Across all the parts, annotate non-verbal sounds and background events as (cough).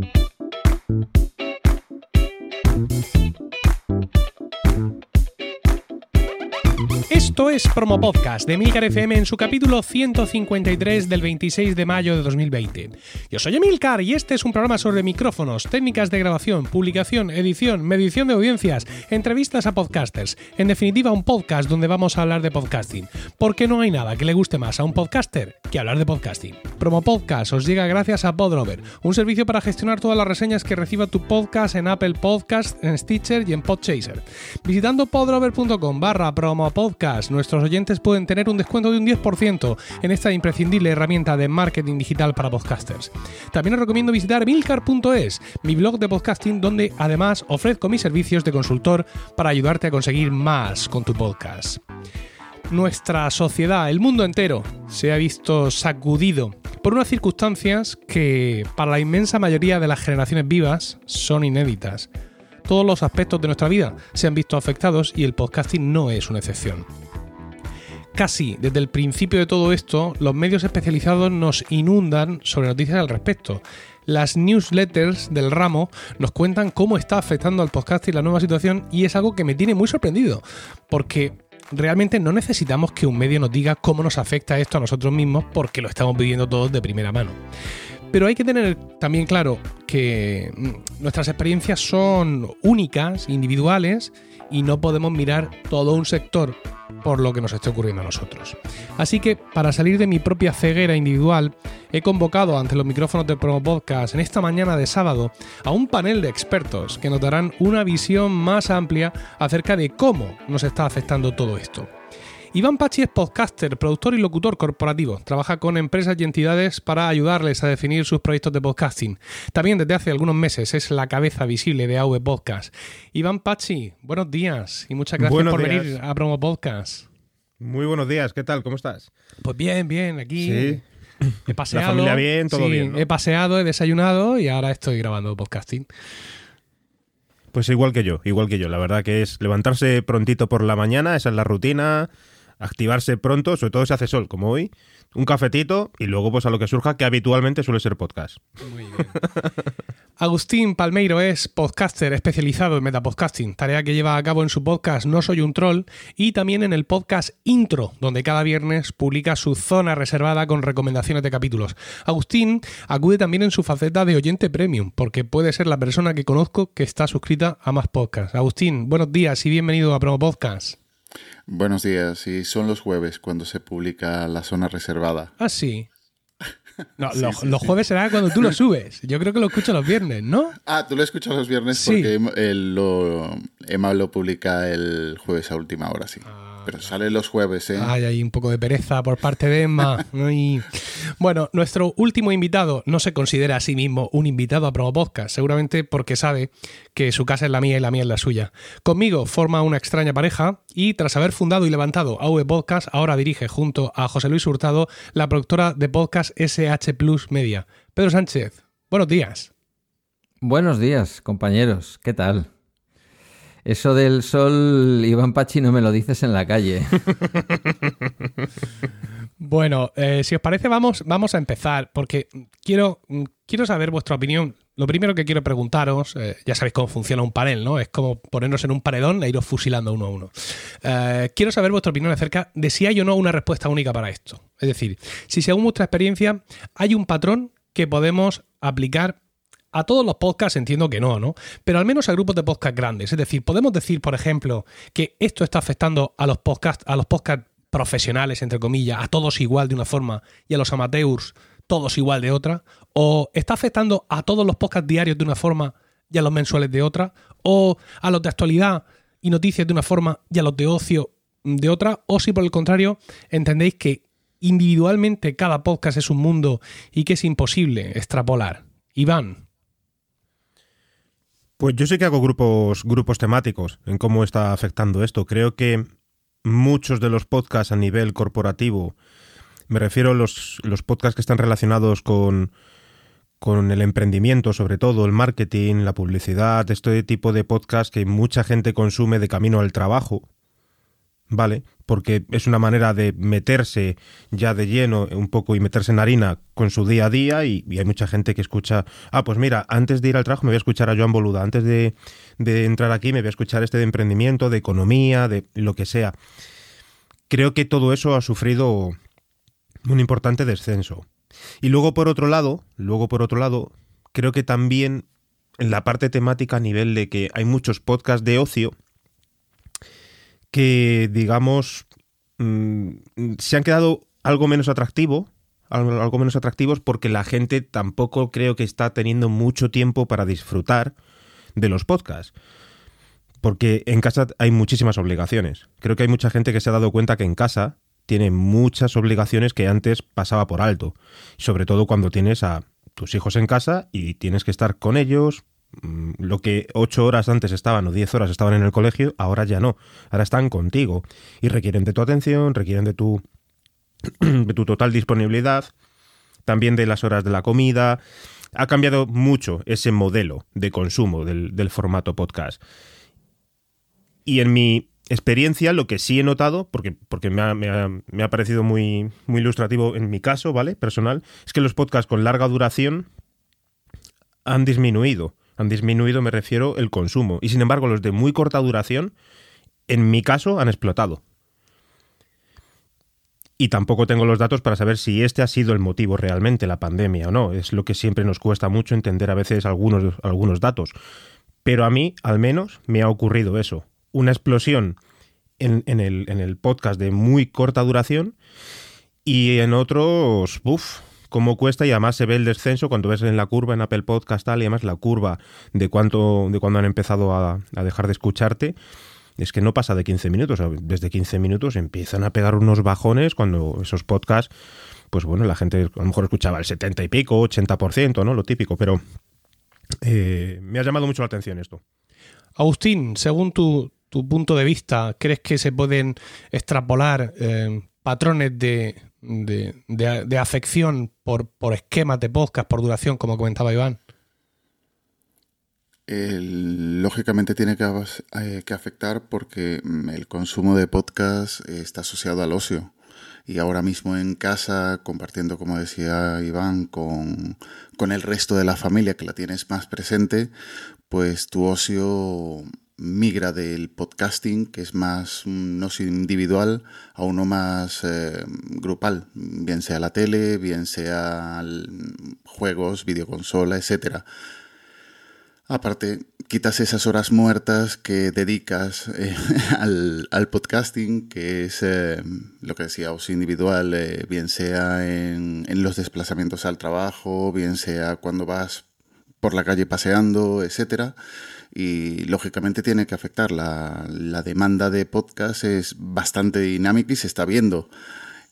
Thank you. Esto es Promo Podcast de Emilcar FM en su capítulo 153 del 26 de mayo de 2020. Yo soy Emilcar y este es un programa sobre micrófonos, técnicas de grabación, publicación, edición, medición de audiencias, entrevistas a podcasters. En definitiva, un podcast donde vamos a hablar de podcasting. Porque no hay nada que le guste más a un podcaster que hablar de podcasting. Promo Podcast os llega gracias a Podrover, un servicio para gestionar todas las reseñas que reciba tu podcast en Apple Podcast, en Stitcher y en Podchaser. Visitando podrover.com barra promo nuestros oyentes pueden tener un descuento de un 10% en esta imprescindible herramienta de marketing digital para podcasters. También os recomiendo visitar milcar.es, mi blog de podcasting donde además ofrezco mis servicios de consultor para ayudarte a conseguir más con tu podcast. Nuestra sociedad, el mundo entero, se ha visto sacudido por unas circunstancias que para la inmensa mayoría de las generaciones vivas son inéditas. Todos los aspectos de nuestra vida se han visto afectados y el podcasting no es una excepción. Casi desde el principio de todo esto, los medios especializados nos inundan sobre noticias al respecto. Las newsletters del ramo nos cuentan cómo está afectando al podcasting la nueva situación y es algo que me tiene muy sorprendido, porque realmente no necesitamos que un medio nos diga cómo nos afecta esto a nosotros mismos porque lo estamos viviendo todos de primera mano. Pero hay que tener también claro que mm, nuestras experiencias son únicas, individuales, y no podemos mirar todo un sector por lo que nos esté ocurriendo a nosotros. Así que, para salir de mi propia ceguera individual, he convocado ante los micrófonos de Promo Podcast en esta mañana de sábado a un panel de expertos que nos darán una visión más amplia acerca de cómo nos está afectando todo esto. Iván Pachi es podcaster, productor y locutor corporativo. Trabaja con empresas y entidades para ayudarles a definir sus proyectos de podcasting. También desde hace algunos meses es la cabeza visible de AV Podcast. Iván Pachi, buenos días y muchas gracias por venir a Promo Podcast. Muy buenos días, ¿qué tal? ¿Cómo estás? Pues bien, bien, aquí. Sí. He (laughs) paseado. La familia bien, todo sí, bien. ¿no? He paseado, he desayunado y ahora estoy grabando podcasting. Pues igual que yo, igual que yo. La verdad que es levantarse prontito por la mañana, esa es la rutina, activarse pronto, sobre todo si hace sol, como hoy, un cafetito y luego pues a lo que surja, que habitualmente suele ser podcast. Muy bien. Agustín Palmeiro es podcaster especializado en metapodcasting, tarea que lleva a cabo en su podcast No Soy un Troll y también en el podcast Intro, donde cada viernes publica su zona reservada con recomendaciones de capítulos. Agustín acude también en su faceta de oyente premium, porque puede ser la persona que conozco que está suscrita a más podcasts. Agustín, buenos días y bienvenido a Promo Podcast. Buenos días, y son los jueves cuando se publica la zona reservada. Ah, sí. No, Sí, (laughs) lo- sí, los jueves será cuando tú lo (laughs) subes. Yo creo que lo escucho los viernes, ¿no? Ah, tú lo escuchas los viernes Sí. porque Emma, lo, Emma lo publica el jueves a última hora, sí. Pero sale los jueves, ¿eh? Ay, hay un poco de pereza por parte de Emma. (laughs) Ay. Bueno, nuestro último invitado no se considera a sí mismo un invitado a Promo Podcast, seguramente porque sabe que su casa es la mía y la mía es la suya. Conmigo forma una extraña pareja y tras haber fundado y levantado AV Podcast, ahora dirige junto a José Luis Hurtado la productora de podcast SH Plus Media. Pedro Sánchez, buenos días. Buenos días, compañeros. ¿Qué tal? Eso del sol, Iván Pachi, no me lo dices en la calle. (laughs) Bueno, eh, si os parece, vamos, vamos a empezar, porque quiero, mm, quiero saber vuestra opinión. Lo primero que quiero preguntaros, eh, ya sabéis cómo funciona un panel, ¿no? Es como ponernos en un paredón e iros fusilando uno a uno. Eh, quiero saber vuestra opinión acerca de si hay o no una respuesta única para esto. Es decir, si según vuestra experiencia hay un patrón que podemos aplicar a todos los podcasts entiendo que no, ¿no? Pero al menos a grupos de podcast grandes. Es decir, podemos decir, por ejemplo, que esto está afectando a los podcasts, a los podcasts profesionales, entre comillas, a todos igual de una forma y a los amateurs todos igual de otra, o está afectando a todos los podcasts diarios de una forma y a los mensuales de otra, o a los de actualidad y noticias de una forma y a los de ocio de otra, o si por el contrario entendéis que individualmente cada podcast es un mundo y que es imposible extrapolar. Iván, Pues yo sí que hago grupos, grupos temáticos en cómo está afectando esto. Creo que muchos de los podcasts a nivel corporativo, me refiero a los, los podcasts que están relacionados con, con el emprendimiento, sobre todo el marketing, la publicidad, este tipo de podcasts que mucha gente consume de camino al trabajo, ¿vale? Porque es una manera de meterse ya de lleno un poco y meterse en harina con su día a día y, hay mucha gente que escucha, ah, pues mira, antes de ir al trabajo me voy a escuchar a Joan Boluda, antes de, de entrar aquí me voy a escuchar este de emprendimiento, de economía, de lo que sea. Creo que todo eso ha sufrido un importante descenso. Y luego por otro lado, luego por otro lado, creo que también en la parte temática a nivel de que hay muchos podcasts de ocio que, digamos, mm, se han quedado algo menos atractivo, algo menos atractivos porque la gente tampoco creo que está teniendo mucho tiempo para disfrutar de los podcasts. Porque en casa hay muchísimas obligaciones. Creo que hay mucha gente que se ha dado cuenta que en casa tiene muchas obligaciones que antes pasaba por alto. Sobre todo cuando tienes a tus hijos en casa y tienes que estar con ellos. Mm, lo que ocho horas antes estaban o diez horas estaban en el colegio, ahora ya no. Ahora están contigo y requieren de tu atención, requieren de tu, (clears throat) de tu total disponibilidad, también de las horas de la comida. Ha cambiado mucho ese modelo de consumo del, del formato podcast. Y en mi experiencia, lo que sí he notado, porque, porque me, ha, parecido muy, muy ilustrativo en mi caso, ¿vale? Personal, es que los podcasts con larga duración han disminuido. Han disminuido, me refiero, el consumo. Y sin embargo, los de muy corta duración, en mi caso, han explotado. Y tampoco tengo los datos para saber si este ha sido el motivo realmente, la pandemia o no. Es lo que siempre nos cuesta mucho entender a veces algunos, algunos datos. Pero a mí, al menos, me ha ocurrido eso una explosión en, el, podcast de muy corta duración y en otros, uff, cómo cuesta y además se ve el descenso cuando ves en la curva en Apple Podcast tal y además la curva de cuánto de cuando han empezado a, dejar de escucharte es que no pasa de 15 minutos, desde 15 minutos empiezan a pegar unos bajones cuando esos podcasts, pues bueno, la gente a lo mejor escuchaba el 70 y pico, 80%, ¿no? Lo típico, pero eh, me ha llamado mucho la atención esto. Agustín, según tu, tu punto de vista, ¿crees que se pueden extrapolar eh, patrones de, de, afección por, por, esquemas de podcast, por duración, como comentaba Iván? lógicamente tiene que, eh, que, afectar porque mm, el consumo de podcast está asociado al ocio. Y ahora mismo en casa, compartiendo, como decía Iván, con, con el resto de la familia que la tienes más presente, pues tu ocio migra del podcasting, que es más no individual, a uno más eh, grupal, bien sea la tele, bien sea juegos, videoconsola, etc. Aparte, quitas esas horas muertas que dedicas eh, (laughs) al, podcasting, que es eh, lo que decía, ocio individual, bien sea en, en los desplazamientos al trabajo, bien sea cuando vas por la calle paseando, etcétera y lógicamente tiene que afectar. La, demanda de podcast es bastante dinámica y se está viendo.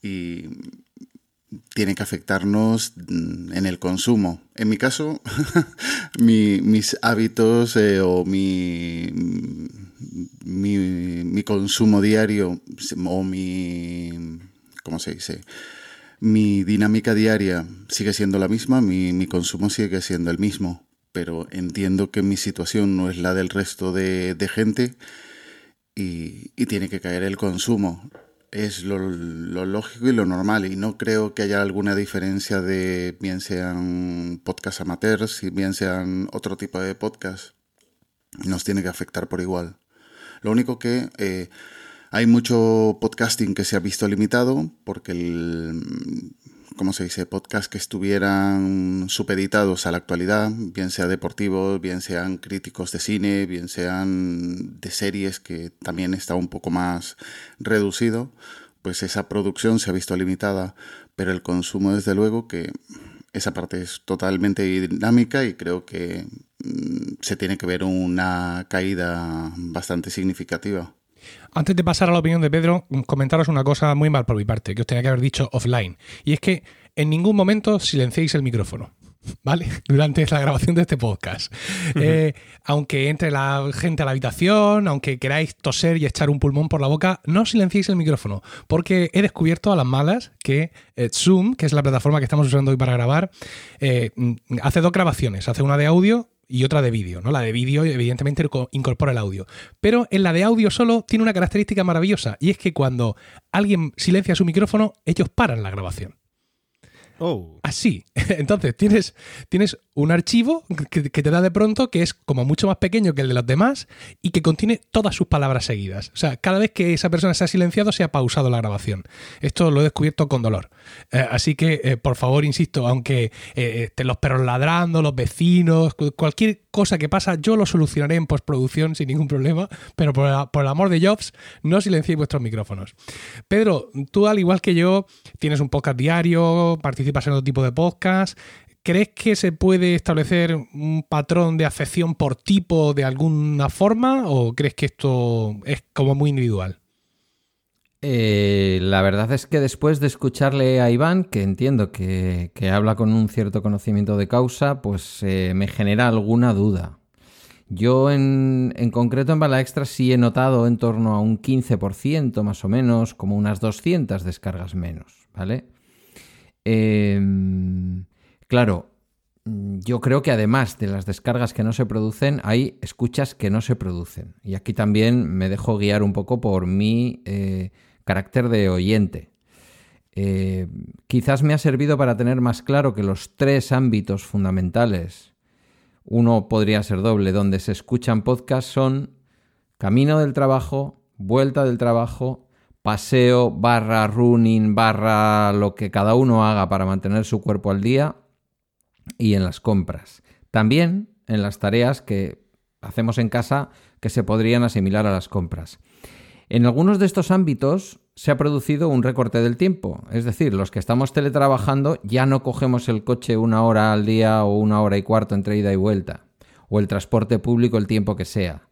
Y tiene que afectarnos en el consumo. En mi caso, (laughs) mis hábitos eh, o mi, mi, consumo diario o mi... ¿Cómo se dice? Mi dinámica diaria sigue siendo la misma, mi, mi consumo sigue siendo el mismo pero entiendo que mi situación no es la del resto de, gente y, tiene que caer el consumo. Es lo, lógico y lo normal y no creo que haya alguna diferencia de bien sean podcast amateurs y bien sean otro tipo de podcast. Nos tiene que afectar por igual. Lo único que eh, hay mucho podcasting que se ha visto limitado porque el, ¿cómo se dice?, podcasts que estuvieran supeditados a la actualidad, bien sea deportivos, bien sean críticos de cine, bien sean de series, que también está un poco más reducido, pues esa producción se ha visto limitada, pero el consumo, desde luego, que esa parte es totalmente dinámica y creo que mm, se tiene que ver una caída bastante significativa. Antes de pasar a la opinión de Pedro, comentaros una cosa muy mal por mi parte, que os tenía que haber dicho offline. Y es que en ningún momento silenciéis el micrófono. ¿Vale? (laughs) Durante la grabación de este podcast. Eh, aunque entre la gente a la habitación, aunque queráis toser y echar un pulmón por la boca, no silenciéis el micrófono. Porque he descubierto a las malas que eh, Zoom, que es la plataforma que estamos usando hoy para grabar, eh, hace dos grabaciones. Hace una de audio y otra de vídeo, ¿no? La de vídeo evidentemente incorpora el audio. Pero en la de audio solo tiene una característica maravillosa y es que cuando alguien silencia su micrófono, ellos paran la grabación. Oh. Así. (laughs) Entonces, tienes, tienes un archivo que, te da de pronto que es como mucho más pequeño que el de los demás y que contiene todas sus palabras seguidas. O sea, cada vez que esa persona se ha silenciado, se ha pausado la grabación. Esto lo he descubierto con dolor. Eh, así que, eh, por favor, insisto, aunque eh, los perros ladrando, los vecinos, cualquier cosa que pasa, yo lo solucionaré en postproducción sin ningún problema, pero por, por el amor de Jobs, no silenciéis vuestros micrófonos. Pedro, tú al igual que yo, tienes un podcast diario, participas en otro tipo de podcast, ¿Crees que se puede establecer un patrón de afección por tipo de alguna forma o crees que esto es como muy individual? Eh, la verdad es que después de escucharle a Iván, que entiendo que, habla con un cierto conocimiento de causa, pues eh, me genera alguna duda. Yo en, concreto en Bala Extra sí he notado en torno a un 15% más o menos, como unas 200 descargas menos, ¿vale? Eh, Claro, mm, yo creo que además de las descargas que no se producen, hay escuchas que no se producen. Y aquí también me dejo guiar un poco por mi eh, carácter de oyente. Eh, quizás me ha servido para tener más claro que los tres ámbitos fundamentales, uno podría ser doble, donde se escuchan podcasts son camino del trabajo, vuelta del trabajo, paseo barra running barra lo que cada uno haga para mantener su cuerpo al día y en las compras. También en las tareas que hacemos en casa que se podrían asimilar a las compras. En algunos de estos ámbitos se ha producido un recorte del tiempo, es decir, los que estamos teletrabajando ya no cogemos el coche una hora al día o una hora y cuarto entre ida y vuelta, o el transporte público el tiempo que sea.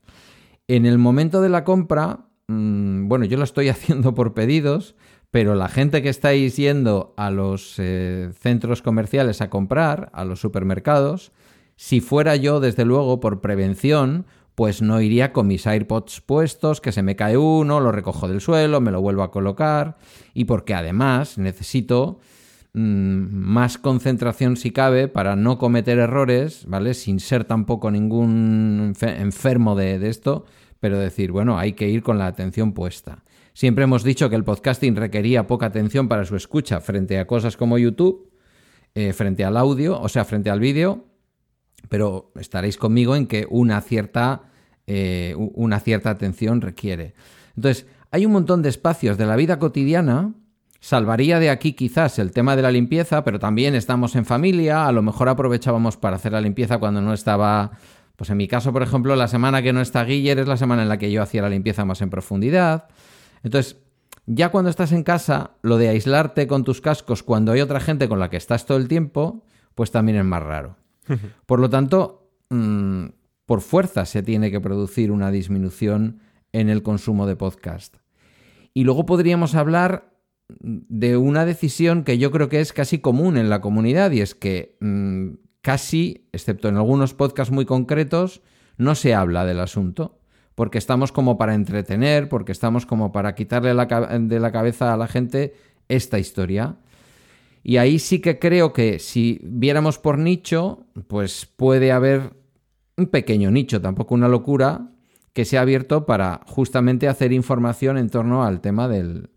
En el momento de la compra, mm, bueno, yo lo estoy (laughs) haciendo por pedidos, pero la gente que estáis yendo a los eh, centros comerciales a comprar, a los supermercados, si fuera yo, desde luego, por prevención, pues no iría con mis AirPods puestos, que se me cae uno, lo recojo del suelo, me lo vuelvo a colocar, y porque además necesito mm, más concentración si cabe para no cometer errores, ¿vale? Sin ser tampoco ningún enfermo de, de esto, pero decir, bueno, hay que ir con la atención puesta. Siempre hemos dicho que el podcasting requería poca atención para su escucha frente a cosas como YouTube, eh, frente al audio, o sea, frente al vídeo, pero estaréis conmigo en que una cierta, eh, una cierta atención requiere. Entonces, hay un montón de espacios de la vida cotidiana. Salvaría de aquí quizás el tema de la limpieza, pero también estamos en familia, a lo mejor aprovechábamos para hacer la limpieza cuando no estaba pues en mi caso, por ejemplo, la semana que no está Guiller es la semana en la que yo hacía la limpieza más en profundidad. Entonces, ya cuando estás en casa, lo de aislarte con tus cascos cuando hay otra gente con la que estás todo el tiempo, pues también es más raro. (laughs) Por lo tanto, mm, por fuerza se tiene que producir una disminución en el consumo de podcast. Y luego podríamos hablar de una decisión que yo creo que es casi común en la comunidad y es que mm, casi, excepto en algunos podcasts muy concretos, no se habla del asunto porque estamos como para entretener, porque estamos como para quitarle de la cabeza a la gente esta historia. Y ahí sí que creo que si viéramos por nicho, pues puede haber un pequeño nicho, tampoco una locura, que se ha abierto para justamente hacer información en torno al tema del,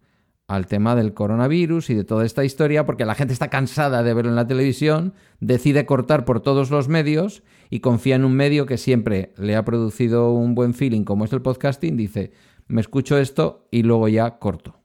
al tema del coronavirus y de toda esta historia, porque la gente está cansada de verlo en la televisión, decide cortar por todos los medios y confía en un medio que siempre le ha producido un buen feeling, como es el podcasting, dice, me escucho esto y luego ya corto.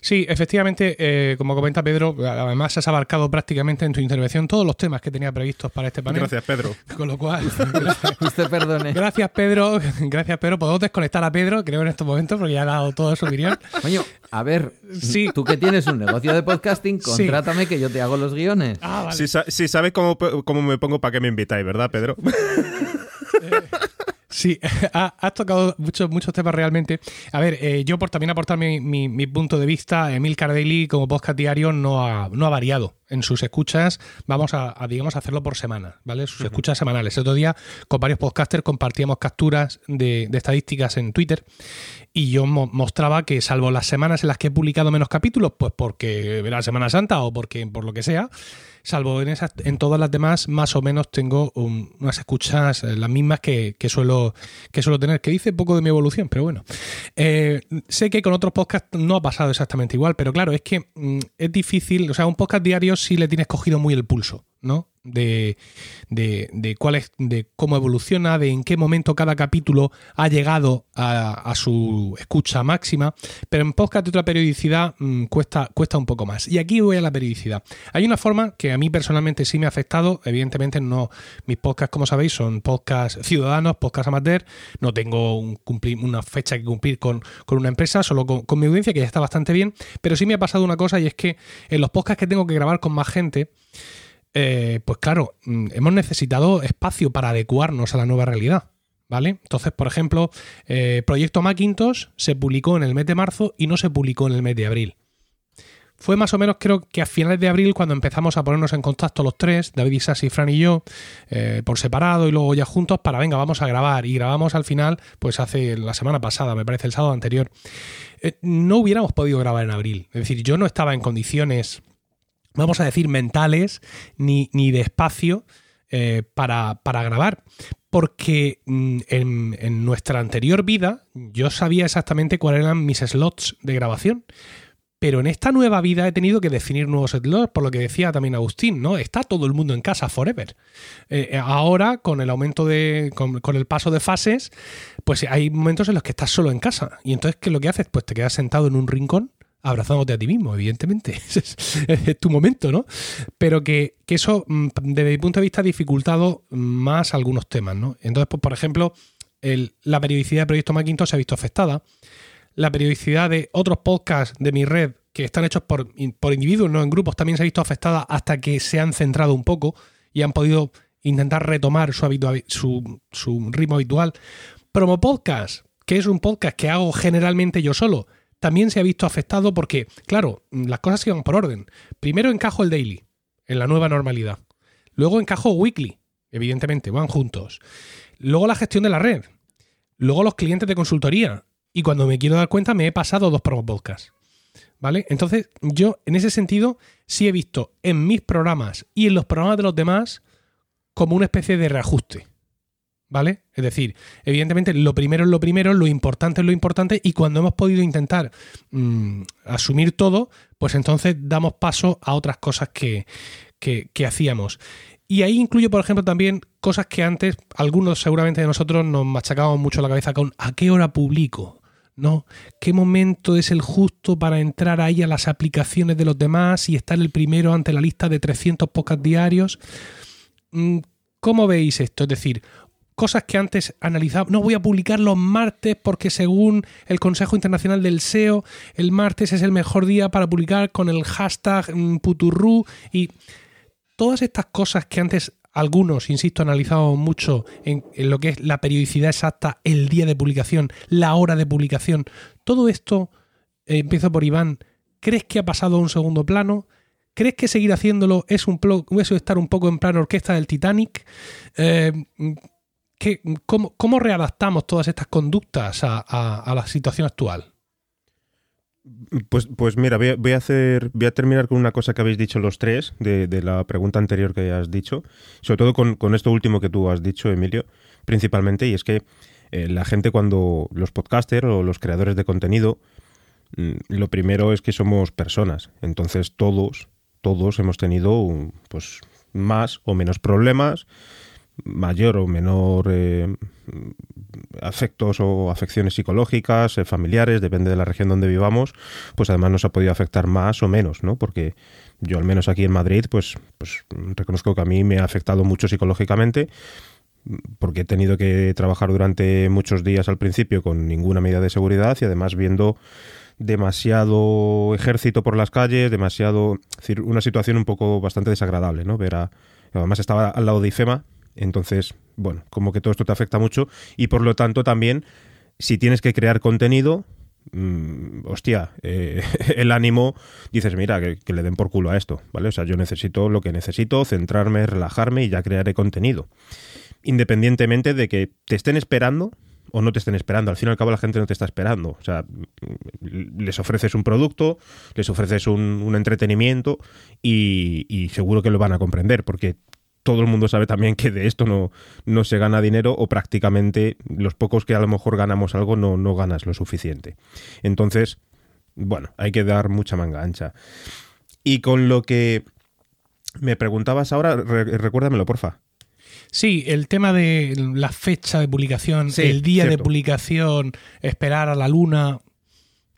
Sí, efectivamente, eh, como comenta Pedro, además has abarcado prácticamente en tu intervención todos los temas que tenía previstos para este panel. Gracias, Pedro. (laughs) Con lo cual, (laughs) usted perdone. Gracias, Pedro. Gracias, Pedro. Podemos desconectar a Pedro, creo, en estos momentos, porque ya ha dado toda su opinión. Coño, a ver, sí. tú que tienes un negocio de podcasting, contrátame que yo te hago los guiones. Ah, vale. Si, sabes cómo, cómo me pongo, ¿para qué me invitáis, verdad, Pedro? Eh, Sí, (laughs) has tocado muchos, muchos temas realmente. A ver, eh, yo por también aportar mi, punto de vista, Emil Cardelli como podcast diario no ha, no ha variado en sus escuchas. Vamos a, digamos, hacerlo por semana, ¿vale? Sus escuchas semanales. El otro día con varios podcasters compartíamos capturas de, estadísticas en Twitter y yo mostraba que salvo las semanas en las que he publicado menos capítulos, pues porque era Semana Santa o porque por lo que sea, salvo en, esas, en todas las demás, más o menos tengo unas escuchas eh, las mismas que, suelo, que suelo tener, que dice poco de mi evolución, pero bueno. Eh, sé que con otros podcasts no ha pasado exactamente igual, pero claro, es que mm, es difícil, o sea, un podcast diario sí le tienes cogido muy el pulso, ¿no? de, de, cuál es, de cómo evoluciona, de en qué momento cada capítulo ha llegado a, su escucha máxima, pero en podcast de otra periodicidad mm, cuesta, cuesta un poco más. Y aquí voy a la periodicidad. Hay una forma que a mí personalmente sí me ha afectado, evidentemente no, mis podcasts, como sabéis, son podcasts ciudadanos, podcasts amateur, no tengo un cumplir, una fecha que cumplir con, una empresa, solo con, con mi audiencia, que ya está bastante bien, pero sí me ha pasado una cosa y es que en los podcasts que tengo que grabar con más gente, eh, pues claro, mm, hemos necesitado espacio para adecuarnos a la nueva realidad. ¿Vale? Entonces, por ejemplo, eh, Proyecto Macintosh se publicó en el mes de marzo y no se publicó en el mes de abril. Fue más o menos, creo que a finales de abril, cuando empezamos a ponernos en contacto los tres, David Isasi, Fran y yo, eh, por separado y luego ya juntos, para venga, vamos a grabar. Y grabamos al final, pues hace la semana pasada, me parece, el sábado anterior. no hubiéramos podido grabar en abril. Es decir, yo no estaba en condiciones vamos a decir, mentales ni, ni de espacio eh, para, grabar. Porque mm, en, nuestra anterior vida yo sabía exactamente cuáles eran mis slots de grabación. Pero en esta nueva vida he tenido que definir nuevos slots, por lo que decía también Agustín, ¿no? Está todo el mundo en casa forever. Eh, eh, ahora, con el aumento de. Con, con, el paso de fases, pues hay momentos en los que estás solo en casa. Y entonces, ¿qué es lo que haces? Pues te quedas sentado en un rincón abrazándote a ti mismo, evidentemente. (laughs) es, tu momento, ¿no? Pero que, eso, mm, desde mi punto de vista, ha dificultado más algunos temas, ¿no? Entonces, pues, por ejemplo, la periodicidad de Proyecto Macintosh se ha visto afectada. La periodicidad de otros podcasts de mi red que están hechos por, por individuos, no en grupos, también se ha visto afectada hasta que se han centrado un poco y han podido intentar retomar su ritmo habitual. Promo Podcast, que es un podcast que hago generalmente yo solo, también se ha visto afectado porque, claro, las cosas iban por orden. Primero encajo el daily, en la nueva normalidad. Luego encajo weekly, evidentemente, van juntos. Luego la gestión de la red. Luego los clientes de consultoría. Y cuando me quiero dar cuenta, me he pasado dos podcasts. ¿Vale? Entonces, yo en ese sentido sí he visto en mis programas y en los programas de los demás como una especie de reajuste. ¿Vale? Es decir, evidentemente lo primero es lo primero, lo importante es lo importante y cuando hemos podido intentar mm, asumir todo, pues entonces damos paso a otras cosas que, hacíamos. Y ahí incluyo, por ejemplo, también cosas que antes algunos seguramente de nosotros nos machacábamos mucho la cabeza con ¿a qué hora publico? ¿no? ¿Qué momento es el justo para entrar ahí a las aplicaciones de los demás y estar el primero ante la lista de 300 podcasts diarios? Mm, ¿Cómo veis esto? Es decir, cosas que antes analizaba. No voy a publicar los martes porque según el Consejo Internacional del SEO, el martes es el mejor día para publicar con el hashtag mm, puturru y todas estas cosas que antes algunos, insisto, analizábamos mucho en, lo que es la periodicidad exacta, el día de publicación, la hora de publicación. Todo esto, eh, empiezo por Iván, ¿crees que ha pasado a un segundo plano? ¿Crees que seguir haciéndolo es un eso estar un poco en plan orquesta del Titanic? Eh, cómo, readaptamos todas estas conductas a, la situación actual? Pues, pues mira, voy a, hacer, voy a terminar con una cosa que habéis dicho los tres de, la pregunta anterior que has dicho, sobre todo con, esto último que tú has dicho, Emilio, principalmente, y es que eh, la gente cuando los podcasters o los creadores de contenido, mm, lo primero es que somos personas, entonces todos, todos hemos tenido pues más o menos problemas, mayor o menor eh, afectos o afecciones psicológicas, eh, familiares, depende de la región donde vivamos, pues además nos ha podido afectar más o menos, ¿no? Porque yo al menos aquí en Madrid, pues, pues reconozco que a mí me ha afectado mucho psicológicamente porque he tenido que trabajar durante muchos días al principio con ninguna medida de seguridad y además viendo demasiado ejército por las calles, demasiado, decir, una situación un poco bastante desagradable, ¿no? Ver a, además estaba al lado de IFEMA, entonces, bueno, como que todo esto te afecta mucho y por lo tanto también, si tienes que crear contenido, mm, hostia, eh, (laughs) el ánimo, dices, mira, que, le den por culo a esto, ¿vale? O sea, yo necesito lo que necesito, centrarme, relajarme y ya crearé contenido. Independientemente de que te estén esperando, o no te estén esperando. Al fin y al cabo la gente no te está esperando. O sea, les ofreces un producto, les ofreces un, entretenimiento y, seguro que lo van a comprender porque todo el mundo sabe también que de esto no, no se gana dinero o prácticamente los pocos que a lo mejor ganamos algo no, no ganas lo suficiente. Entonces, bueno, hay que dar mucha manga ancha. Y con lo que me preguntabas ahora, recuérdamelo, porfa. Sí, el tema de la fecha de publicación, el día de publicación, esperar a la luna,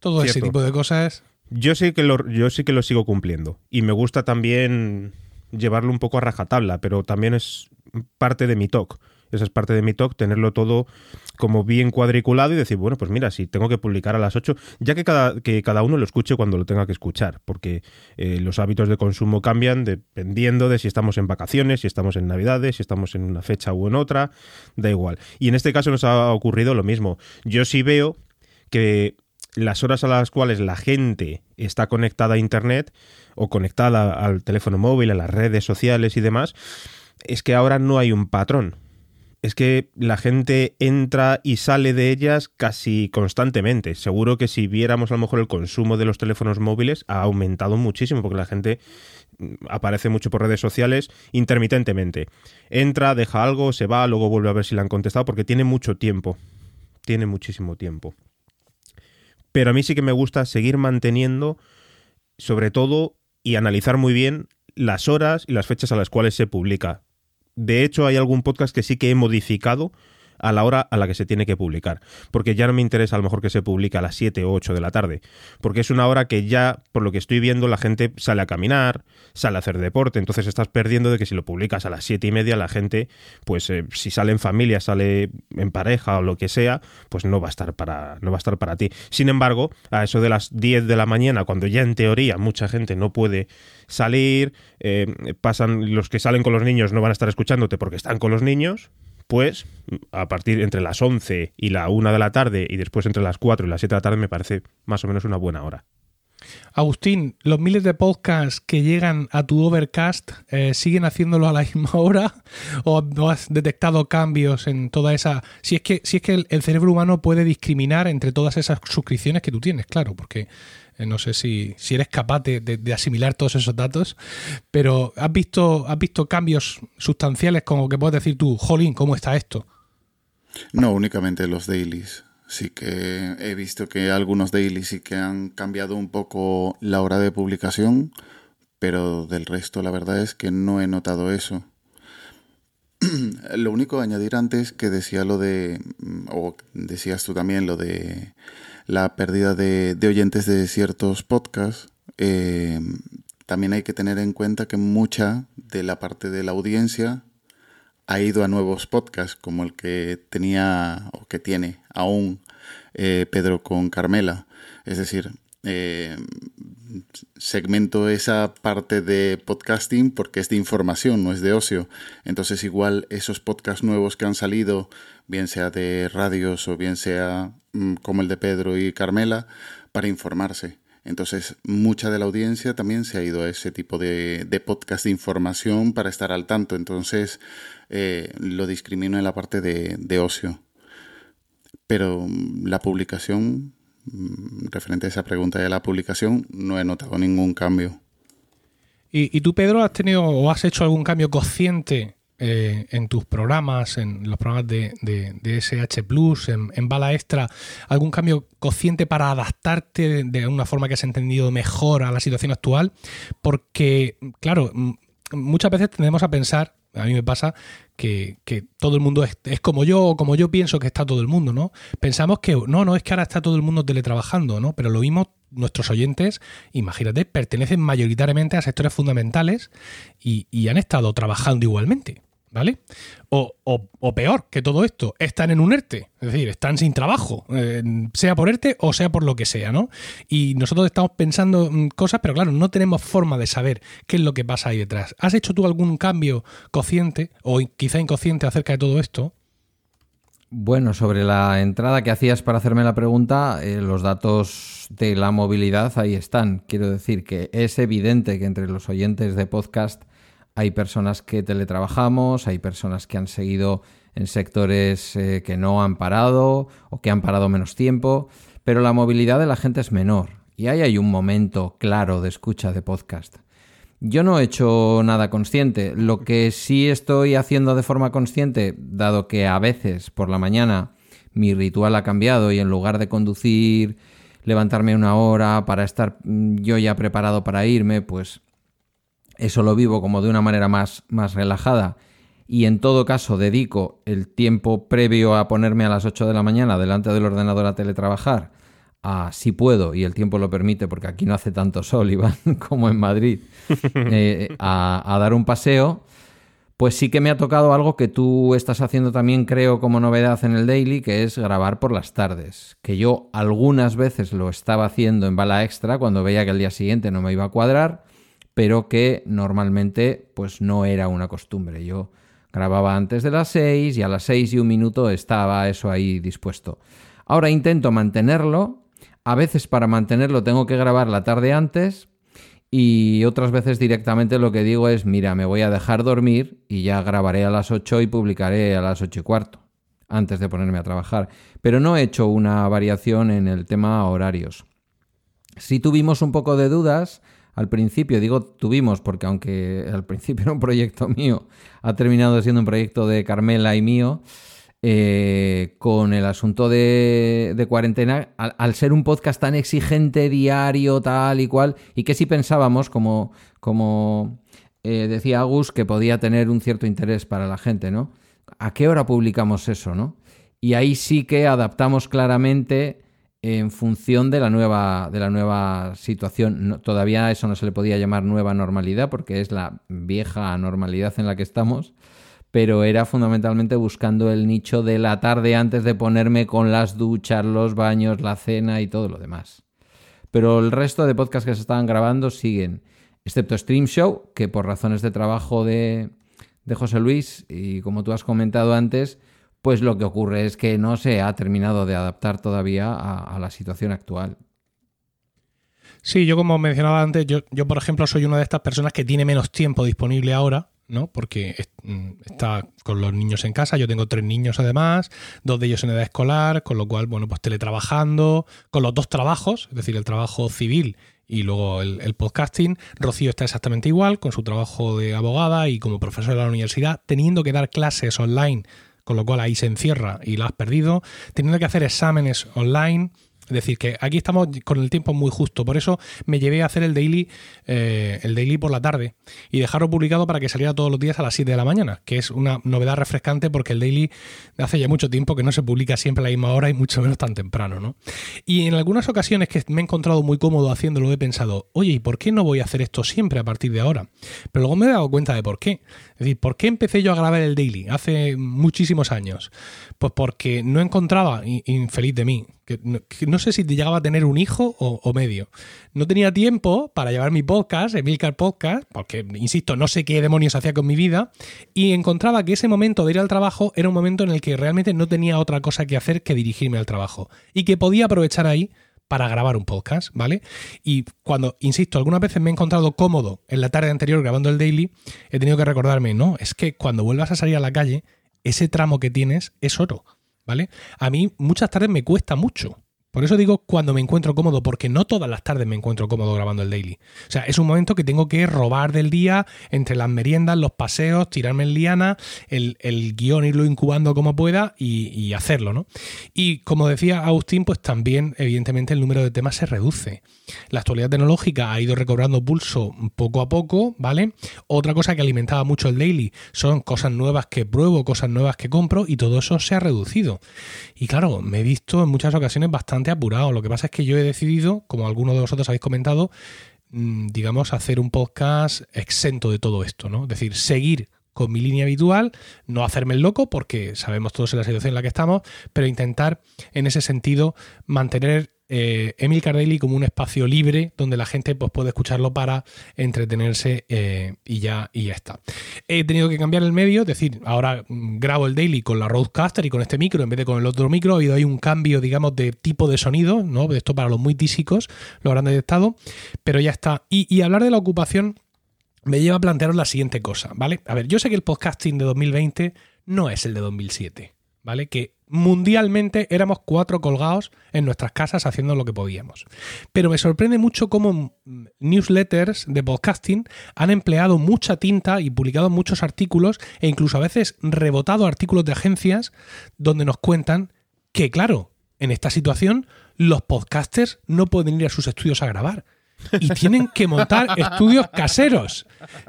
todo ese tipo de cosas. Yo sí que lo, yo sí que lo sigo cumpliendo. Y me gusta también llevarlo un poco a rajatabla, pero también es parte de mi talk. Esa es parte de mi talk, tenerlo todo como bien cuadriculado y decir, bueno, pues mira, si tengo que publicar a las 8, ya que cada, que cada uno lo escuche cuando lo tenga que escuchar, porque eh, los hábitos de consumo cambian dependiendo de si estamos en vacaciones, si estamos en Navidades, si estamos en una fecha u en otra, da igual. Y en este caso nos ha ocurrido lo mismo. Yo sí veo que las horas a las cuales la gente está conectada a Internet o conectada al teléfono móvil, a las redes sociales y demás, es que ahora no hay un patrón es que la gente entra y sale de ellas casi constantemente. Seguro que si viéramos a lo mejor el consumo de los teléfonos móviles ha aumentado muchísimo porque la gente mm, aparece mucho por redes sociales intermitentemente. Entra, deja algo, se va, luego vuelve a ver si le han contestado porque tiene mucho tiempo. Tiene muchísimo tiempo. Pero a mí sí que me gusta seguir manteniendo, sobre todo, y analizar muy bien las horas y las fechas a las cuales se publica. De hecho, hay algún podcast que sí que he modificado a la hora a la que se tiene que publicar. Porque ya no me interesa a lo mejor que se publique a las 7 o 8 de la tarde. Porque es una hora que ya, por lo que estoy viendo, la gente sale a caminar, sale a hacer deporte. Entonces estás perdiendo de que si lo publicas a las 7 y media, la gente, pues eh, si sale en familia, sale en pareja o lo que sea, pues no va a estar para, no va a estar para ti. Sin embargo, a eso de las 10 de la mañana, cuando ya en teoría mucha gente no puede salir, eh, pasan los que salen con los niños no van a estar escuchándote porque están con los niños, pues a partir entre las 11 y la 1 de la tarde y después entre las 4 y las 7 de la tarde me parece más o menos una buena hora. Agustín, ¿los miles de podcasts que llegan a tu Overcast eh, siguen haciéndolo a la (laughs) misma hora? ¿O has detectado cambios en toda esa...? Si es que, si es que el cerebro humano puede discriminar entre todas esas suscripciones que tú tienes, claro, porque eh, no sé si, si eres capaz de, asimilar todos esos datos, pero ¿has visto, ¿has visto cambios sustanciales como que puedes decir tú, jolín, ¿cómo está esto? No, únicamente los dailies. Sí que he visto que algunos dailies sí que han cambiado un poco la hora de publicación, pero del resto la verdad es que no he notado eso. (clears throat) lo único a añadir antes que decía lo de, o decías tú también lo de la pérdida de, oyentes de ciertos podcasts, eh, también hay que tener en cuenta que mucha de la parte de la audiencia ha ido a nuevos podcasts, como el que tenía o que tiene aún eh, Pedro con Carmela. Es decir, eh, segmento esa parte de podcasting porque es de información, no es de ocio. Entonces igual esos podcasts nuevos que han salido, bien sea de radios o bien sea mm, como el de Pedro y Carmela, para informarse. Entonces, mucha de la audiencia también se ha ido a ese tipo de, podcast de información para estar al tanto. Entonces, eh, lo discrimino en la parte de, de ocio. Pero mm, la publicación Mm, referente a esa pregunta de la publicación, no he notado ningún cambio. ¿Y, tú, Pedro, has tenido o has hecho algún cambio consciente eh, en tus programas, en los programas de, SH Plus, en, Bala Extra, algún cambio consciente para adaptarte de, una forma que has entendido mejor a la situación actual? Porque, claro, muchas veces tendemos a pensar a mí me pasa que, todo el mundo es, como yo o como yo pienso que está todo el mundo, ¿no? Pensamos que no, no es que ahora está todo el mundo teletrabajando, ¿no? Pero lo mismo nuestros oyentes, imagínate, pertenecen mayoritariamente a sectores fundamentales y han estado trabajando igualmente. ¿Vale? O, peor que todo esto, están en un ERTE, es decir, están sin trabajo, sea por ERTE o sea por lo que sea, ¿no? Y nosotros estamos pensando cosas, pero claro, no tenemos forma de saber qué es lo que pasa ahí detrás. ¿Has hecho tú algún cambio consciente o quizá inconsciente acerca de todo esto? Bueno, sobre la entrada que hacías para hacerme la pregunta, eh, los datos de la movilidad ahí están. Quiero decir que es evidente que entre los oyentes de podcast hay personas que teletrabajamos, hay personas que han seguido en sectores eh, que no han parado o que han parado menos tiempo, pero la movilidad de la gente es menor y ahí hay un momento claro de escucha de podcast. Yo no he hecho nada consciente. Lo que sí estoy haciendo de forma consciente, dado que a veces por la mañana mi ritual ha cambiado y en lugar de conducir, levantarme una hora para estar mm, yo ya preparado para irme, pues eso lo vivo como de una manera más, más relajada. Y en todo caso dedico el tiempo previo a ponerme a las 8 de la mañana delante del ordenador a teletrabajar si puedo, y el tiempo lo permite, porque aquí no hace tanto sol, (laughs) Iván, como en Madrid, (laughs) eh, a, dar un paseo, pues sí que me ha tocado algo que tú estás haciendo también, creo, como novedad en el daily, que es grabar por las tardes. Que yo algunas veces lo estaba haciendo en bala extra cuando veía que el día siguiente no me iba a cuadrar, pero que normalmente pues no era una costumbre. Yo grababa antes de las 6 y a las 6 y un minuto estaba eso ahí dispuesto. Ahora intento mantenerlo a veces para mantenerlo tengo que grabar la tarde antes y otras veces directamente lo que digo es, mira, me voy a dejar dormir y ya grabaré a las 8 y publicaré a las 8 y cuarto, antes de ponerme a trabajar. Pero no he hecho una variación en el tema horarios. Si tuvimos un poco de dudas al principio, digo tuvimos porque aunque al principio era un proyecto (laughs) mío, ha terminado siendo un proyecto de Carmela y mío, eh, con el asunto de, cuarentena, al, ser un podcast tan exigente, diario, tal y cual, y que si pensábamos, como, como eh, decía Agus, que podía tener un cierto interés para la gente, ¿no? ¿A qué hora publicamos eso, no? Y ahí sí que adaptamos claramente en función de la nueva, de la nueva situación. todavía eso no se le podía llamar nueva normalidad porque es la vieja normalidad en la que estamos pero era fundamentalmente buscando el nicho de la tarde antes de ponerme con las duchas, los baños, la cena y todo lo demás. Pero el resto de podcasts que se estaban grabando siguen, excepto Stream Show, que por razones de trabajo de, José Luis, y como tú has comentado antes, pues lo que ocurre es que no se ha terminado de adaptar todavía a, la situación actual. Sí, yo como mencionaba antes, yo, por ejemplo soy una de estas personas que tiene menos tiempo disponible ahora ¿no? Porque mm, está con los niños en casa, yo tengo tres niños además, dos de ellos en edad escolar, con lo cual, bueno, pues teletrabajando, con los dos trabajos, es decir, el trabajo civil y luego el, podcasting. Rocío está exactamente igual, con su trabajo de abogada y como profesor de la universidad, teniendo que dar clases online, con lo cual ahí se encierra y la has perdido, teniendo que hacer exámenes online es decir, que aquí estamos con el tiempo muy justo. Por eso me llevé a hacer el daily, eh, el daily por la tarde y dejarlo publicado para que saliera todos los días a las 7 de la mañana, que es una novedad refrescante porque el daily hace ya mucho tiempo que no se publica siempre a la misma hora y mucho menos tan temprano. ¿no? Y en algunas ocasiones que me he encontrado muy cómodo haciéndolo, he pensado, oye, ¿y por qué no voy a hacer esto siempre a partir de ahora? Pero luego me he dado cuenta de por qué. Es decir, ¿por qué empecé yo a grabar el daily hace muchísimos años? Pues porque no encontraba, infeliz de mí, que no, sé si llegaba a tener un hijo o, medio. No tenía tiempo para llevar mi podcast, Emilcar Podcast, porque, insisto, no sé qué demonios hacía con mi vida, y encontraba que ese momento de ir al trabajo era un momento en el que realmente no tenía otra cosa que hacer que dirigirme al trabajo, y que podía aprovechar ahí para grabar un podcast, ¿vale? Y cuando, insisto, algunas veces me he encontrado cómodo en la tarde anterior grabando el daily, he tenido que recordarme, no, es que cuando vuelvas a salir a la calle, ese tramo que tienes es oro. ¿vale? A mí muchas tardes me cuesta mucho. Por eso digo cuando me encuentro cómodo, porque no todas las tardes me encuentro cómodo grabando el daily. O sea, es un momento que tengo que robar del día entre las meriendas, los paseos, tirarme en liana, el, guion irlo incubando como pueda y, hacerlo, ¿no? Y como decía Agustín, pues también, evidentemente, el número de temas se reduce. La actualidad tecnológica ha ido recobrando pulso poco a poco, ¿vale? Otra cosa que alimentaba mucho el daily son cosas nuevas que pruebo, cosas nuevas que compro y todo eso se ha reducido. Y claro, me he visto en muchas ocasiones bastante apurado. Lo que pasa es que yo he decidido, como algunos de vosotros habéis comentado, mm, digamos, hacer un podcast exento de todo esto, ¿no? Es decir, seguir con mi línea habitual, no hacerme el loco porque sabemos todos en la situación en la que estamos, pero intentar en ese sentido mantener eh, Emil Cardelli como un espacio libre donde la gente pues, puede escucharlo para entretenerse eh, y, ya, y ya está. He tenido que cambiar el medio, es decir, ahora grabo el daily con la Roadcaster y con este micro en vez de con el otro micro. Ha habido ahí un cambio, digamos, de tipo de sonido, ¿no? Esto para los muy tísicos lo habrán detectado, pero ya está. y hablar de la ocupación me lleva a plantearos la siguiente cosa, ¿vale? A ver, yo sé que el podcasting de 2020 no es el de 2007, ¿vale? Que mundialmente éramos cuatro colgados en nuestras casas haciendo lo que podíamos. Pero me sorprende mucho cómo newsletters de podcasting han empleado mucha tinta y publicado muchos artículos e incluso a veces rebotado artículos de agencias donde nos cuentan que, claro, en esta situación los podcasters no pueden ir a sus estudios a grabar y tienen que montar (laughs) estudios caseros.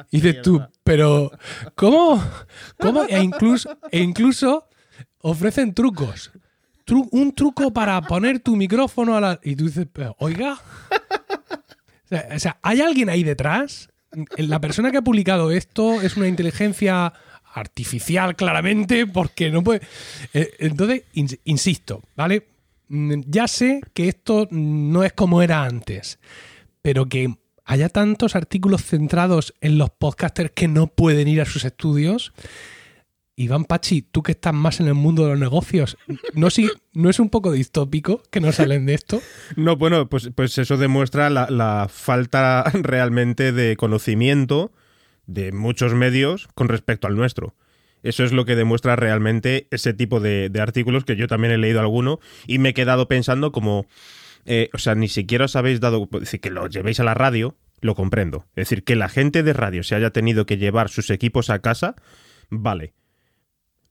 Y dices tú, pero ¿cómo? ¿Cómo? E incluso, e incluso ofrecen trucos. un truco para poner tu micrófono a la... Y tú dices, oiga. O sea, ¿hay alguien ahí detrás? La persona que ha publicado esto es una inteligencia artificial, claramente, porque no puede... Eh, entonces, insisto, ¿vale? Mm, ya sé que esto no es como era antes, pero que haya tantos artículos centrados en los podcasters que no pueden ir a sus estudios. Iván Pachi, tú que estás más en el mundo de los negocios, ¿no, ¿no es un poco distópico que no salen de esto? No, bueno, pues, pues eso demuestra la, falta realmente de conocimiento de muchos medios con respecto al nuestro. Eso es lo que demuestra realmente ese tipo de, de artículos que yo también he leído alguno y me he quedado pensando como eh, o sea, ni siquiera os habéis dado, es decir, que lo llevéis a la radio, lo comprendo. Es decir, que la gente de radio se haya tenido que llevar sus equipos a casa, vale.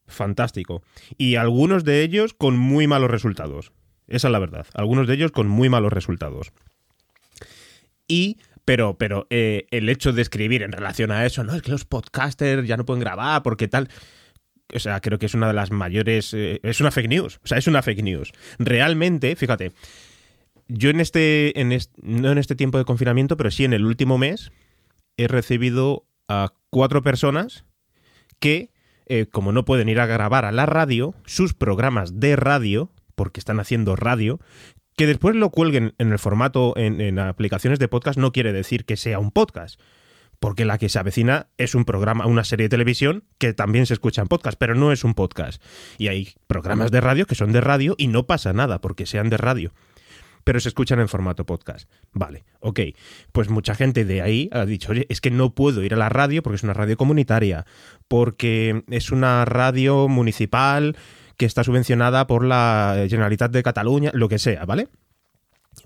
Fantástico. Y algunos de ellos con muy malos resultados. Esa es la verdad. Algunos de ellos con muy malos resultados. Y pero, pero eh, el hecho de escribir en relación a eso, no, es que los podcasters ya no pueden grabar porque tal. O sea, creo que es una de las mayores. Eh, es una fake news. O sea, es una fake news. Realmente, fíjate, yo en este, en no en este tiempo de confinamiento, pero sí en el último mes, he recibido a cuatro personas que, eh, como no pueden ir a grabar a la radio, sus programas de radio, porque están haciendo radio, que después lo cuelguen en el formato en, en aplicaciones de podcast no quiere decir que sea un podcast porque la que se avecina es un programa, una serie de televisión que también se escucha en podcast, pero no es un podcast. Y hay programas de radio que son de radio y no pasa nada porque sean de radio pero se escuchan en formato podcast. Vale, ok. Pues mucha gente de ahí ha dicho, oye, es que no puedo ir a la radio porque es una radio comunitaria, porque es una radio municipal que está subvencionada por la Generalitat de Cataluña, lo que sea, ¿vale?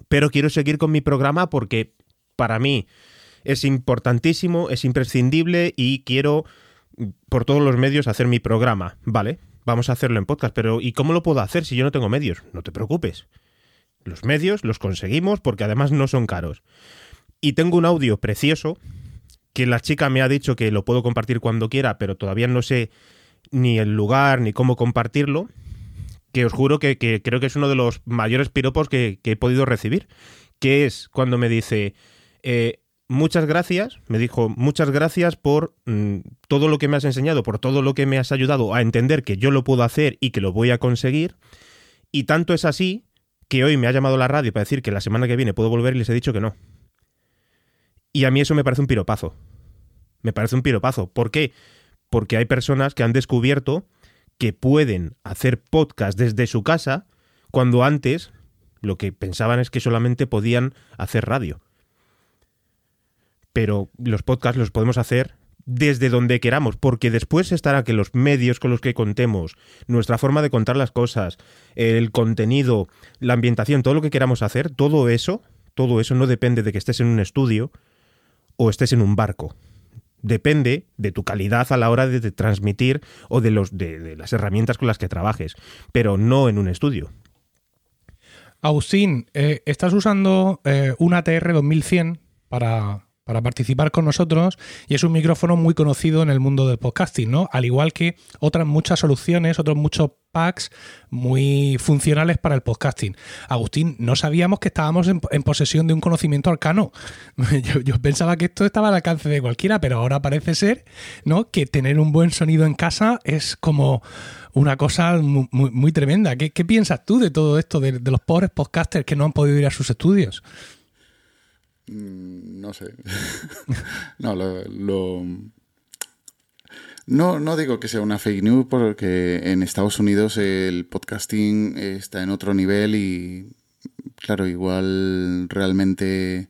Pero quiero seguir con mi programa porque para mí es importantísimo, es imprescindible y quiero por todos los medios hacer mi programa, ¿vale? Vamos a hacerlo en podcast, pero ¿y cómo lo puedo hacer si yo no tengo medios? No te preocupes. Los medios los conseguimos porque además no son caros. Y tengo un audio precioso que la chica me ha dicho que lo puedo compartir cuando quiera, pero todavía no sé ni el lugar ni cómo compartirlo, que os juro que, creo que es uno de los mayores piropos que, he podido recibir, que es cuando me dice, eh, muchas gracias, me dijo, muchas gracias por mm, todo lo que me has enseñado, por todo lo que me has ayudado a entender que yo lo puedo hacer y que lo voy a conseguir, y tanto es así que hoy me ha llamado la radio para decir que la semana que viene puedo volver y les he dicho que no. Y a mí eso me parece un piropazo. Me parece un piropazo. ¿Por qué? Porque hay personas que han descubierto que pueden hacer podcast desde su casa cuando antes lo que pensaban es que solamente podían hacer radio. Pero los podcasts los podemos hacer desde donde queramos, porque después estará que los medios con los que contemos, nuestra forma de contar las cosas, el contenido, la ambientación, todo lo que queramos hacer, todo eso, todo eso no depende de que estés en un estudio o estés en un barco. Depende de tu calidad a la hora de, transmitir o de, los, de, las herramientas con las que trabajes, pero no en un estudio. Agustín, eh, estás usando eh, un ATR 2100 para, para participar con nosotros y es un micrófono muy conocido en el mundo del podcasting, ¿no? Al igual que otras muchas soluciones, otros muchos packs muy funcionales para el podcasting. Agustín, no sabíamos que estábamos en, posesión de un conocimiento arcano. (laughs) Yo, pensaba que esto estaba al alcance de cualquiera, pero ahora parece ser, ¿no? Que tener un buen sonido en casa es como una cosa muy, tremenda. ¿Qué, piensas tú de todo esto, de los pobres podcasters que no han podido ir a sus estudios? Mm, no sé. (laughs) no, lo, No, no digo que sea una fake news porque en Estados Unidos el podcasting está en otro nivel y, claro, igual realmente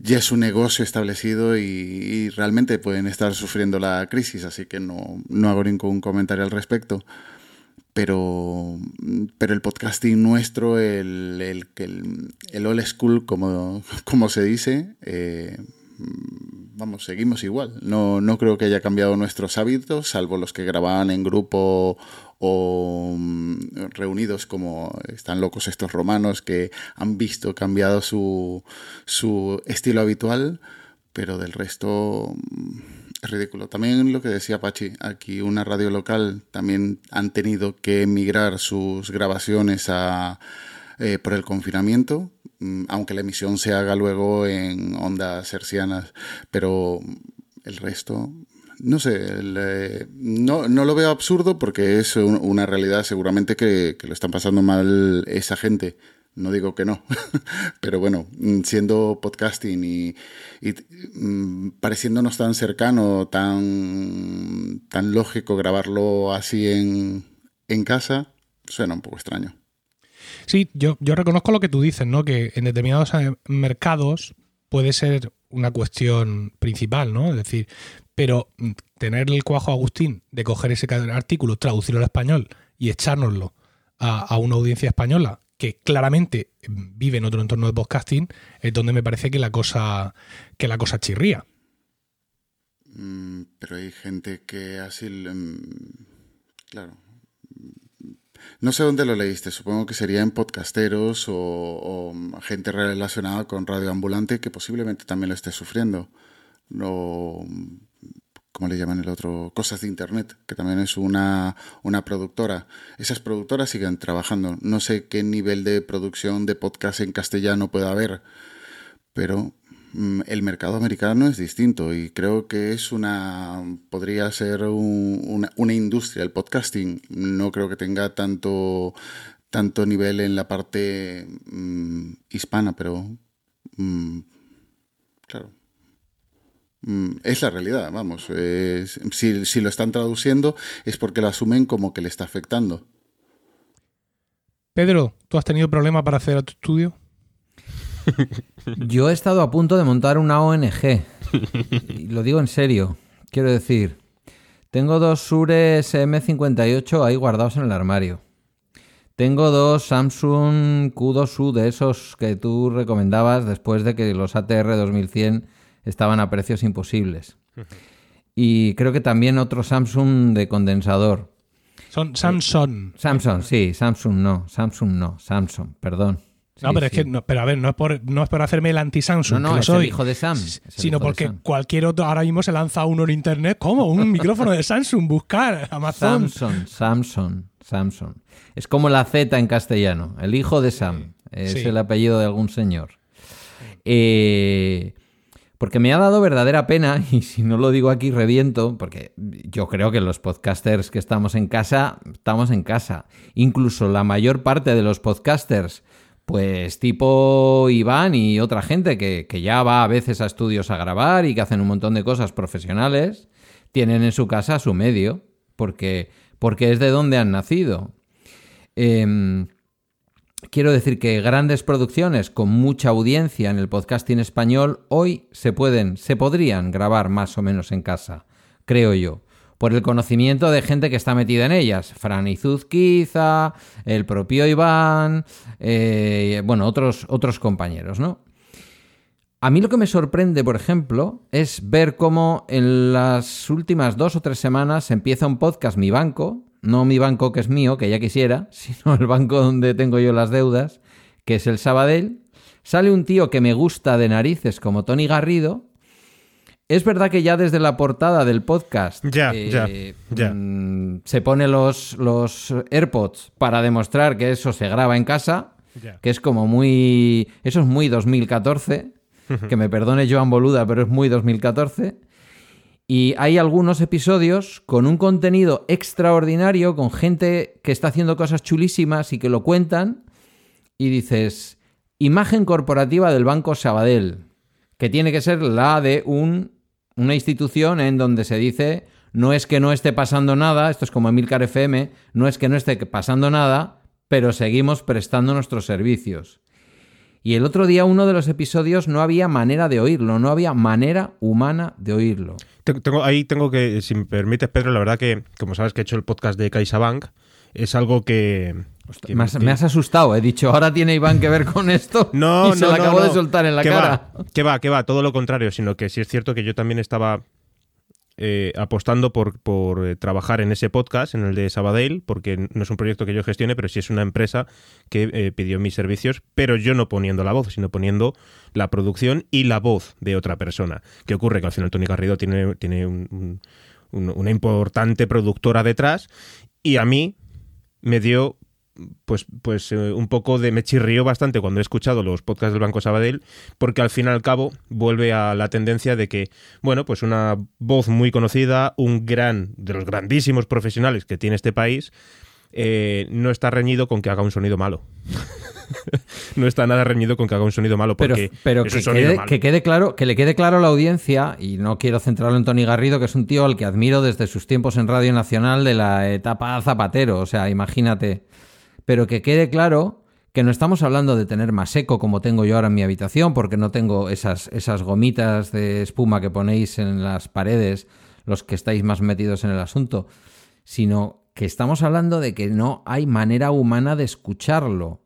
ya es un negocio establecido y, realmente pueden estar sufriendo la crisis, así que no, no hago ningún comentario al respecto. Pero, pero el podcasting nuestro, el, el, el, old school, como, como se dice, eh, vamos, seguimos igual. No, no creo que haya cambiado nuestros hábitos, salvo los que grababan en grupo o reunidos como están locos estos romanos que han visto cambiado su, su estilo habitual, pero del resto es ridículo. También lo que decía Pachi, aquí una radio local también han tenido que emigrar sus grabaciones a, eh, por el confinamiento, mm, aunque la emisión se haga luego en ondas hercianas, pero el resto no sé, eh, no, no, lo veo absurdo porque es una realidad seguramente que, lo están pasando mal esa gente. No digo que no, (laughs) pero bueno, mm, siendo podcasting y, mm, pareciéndonos tan cercano, tan, tan lógico grabarlo así en, en casa, suena un poco extraño. Sí, yo, yo reconozco lo que tú dices, ¿no? Que en determinados eh, mercados puede ser una cuestión principal, ¿no? Es decir, pero mm, tener el cuajo Agustín de coger ese artículo, traducirlo al español y echárnoslo a, una audiencia española que claramente mm, vive en otro entorno de podcasting, es donde me parece que la cosa, que la cosa chirría. Mm, pero hay gente que así... Claro. No sé dónde lo leíste, supongo que sería en podcasteros o, o gente relacionada con Radio Ambulante que posiblemente también lo esté sufriendo. No, ¿cómo le llaman el otro? Cosas de Internet, que también es una, una productora. Esas productoras siguen trabajando. No sé qué nivel de producción de podcast en castellano puede haber, pero mm, el mercado americano es distinto y creo que es una podría ser una, industria el podcasting no creo que tenga tanto tanto nivel en la parte mm, hispana pero mm, claro es la realidad, vamos. si, lo están traduciendo es porque lo asumen como que le está afectando. Pedro, ¿tú has tenido problemas para hacer a tu estudio? Yo he estado a punto de montar una ONG. Y lo digo en serio. Quiero decir, tengo dos Sures M58 ahí guardados en el armario. Tengo dos Samsung Q2U de esos que tú recomendabas después de que los ATR 2100 estaban a precios imposibles. Y creo que también otro Samsung de condensador. Son Samsung. Samsung, sí, Samsung no, Samsung no, Samsung, perdón. no, pero es que, pero a ver, no es por, no es por hacerme el anti-Samsung, no, no, soy, el hijo de Sam. Sino porque cualquier otro, ahora mismo se lanza uno en internet, ¿cómo? Un micrófono de Samsung, buscar, Amazon. Samsung, Samsung, Samsung. Es como la Z en castellano, el hijo de Sam, es el apellido de algún señor. Eh, porque me ha dado verdadera pena, (laughs) y si no lo digo aquí reviento, porque yo creo que los podcasters que estamos en casa, estamos en casa. Incluso la mayor parte de los podcasters, pues tipo Iván y otra gente que, ya va a veces a estudios a grabar y que hacen un montón de cosas profesionales, tienen en su casa su medio, porque, porque es de donde han nacido. Eh, Quiero decir que grandes producciones con mucha audiencia en el podcasting español hoy se pueden, se podrían grabar más o menos en casa, creo yo, por el conocimiento de gente que está metida en ellas. Fran Izuzquiza, el propio Iván, eh, bueno, otros, otros compañeros, ¿no? A mí lo que me sorprende, por ejemplo, es ver cómo en las últimas dos o tres semanas empieza un podcast Mi Banco, no mi banco que es mío, que ya quisiera, (laughs) sino el banco donde tengo yo las deudas, que es el Sabadell. Sale un tío que me gusta de narices como Tony Garrido. Es verdad que ya desde la portada del podcast ya, eh, mm, se pone los, los AirPods para demostrar que eso se graba en casa, que es como muy... Eso es muy 2014. que me perdone Joan Boluda, pero es muy 2014. Y hay algunos episodios con un contenido extraordinario, con gente que está haciendo cosas chulísimas y que lo cuentan. Y dices, imagen corporativa del Banco Sabadell, que tiene que ser la de un, una institución en donde se dice, no es que no esté pasando nada, esto es como Emilcar FM, no es que no esté pasando nada, pero seguimos prestando nuestros servicios. Y el otro día uno de los episodios no había manera de oírlo, no había manera humana de oírlo. Tengo, ahí tengo que, si me permites, Pedro, la verdad que, como sabes que he hecho el podcast de CaixaBank, es algo que... me, has, asustado, he dicho, ahora tiene Iván que ver con esto. (laughs) No, (laughs) y se lo acabo de soltar en la cara. que va, que va, todo lo contrario, sino que sí es cierto que yo también estaba eh, apostando por, eh, trabajar en ese podcast, en el de Sabadell, porque no es un proyecto que yo gestione, pero sí es una empresa que eh, pidió mis servicios, pero yo no poniendo la voz, sino poniendo la producción y la voz de otra persona. ¿Qué ocurre? Que al final Tony Garrido tiene, tiene una importante productora detrás y a mí me dio pues, pues eh, un poco de me chirrió bastante cuando he escuchado los podcasts del Banco Sabadell, porque al fin y al cabo vuelve a la tendencia de que, bueno, pues una voz muy conocida, un gran, de los grandísimos profesionales que tiene este país, eh, no está reñido con que haga un sonido malo. (laughs) no está nada reñido con que haga un sonido malo. Porque pero, que, quede, que, quede, claro, que le quede claro a la audiencia, y no quiero centrarlo en Tony Garrido, que es un tío al que admiro desde sus tiempos en Radio Nacional de la etapa Zapatero. O sea, imagínate pero que quede claro que no estamos hablando de tener más eco como tengo yo ahora en mi habitación, porque no tengo esas, esas gomitas de espuma que ponéis en las paredes, los que estáis más metidos en el asunto, sino que estamos hablando de que no hay manera humana de escucharlo.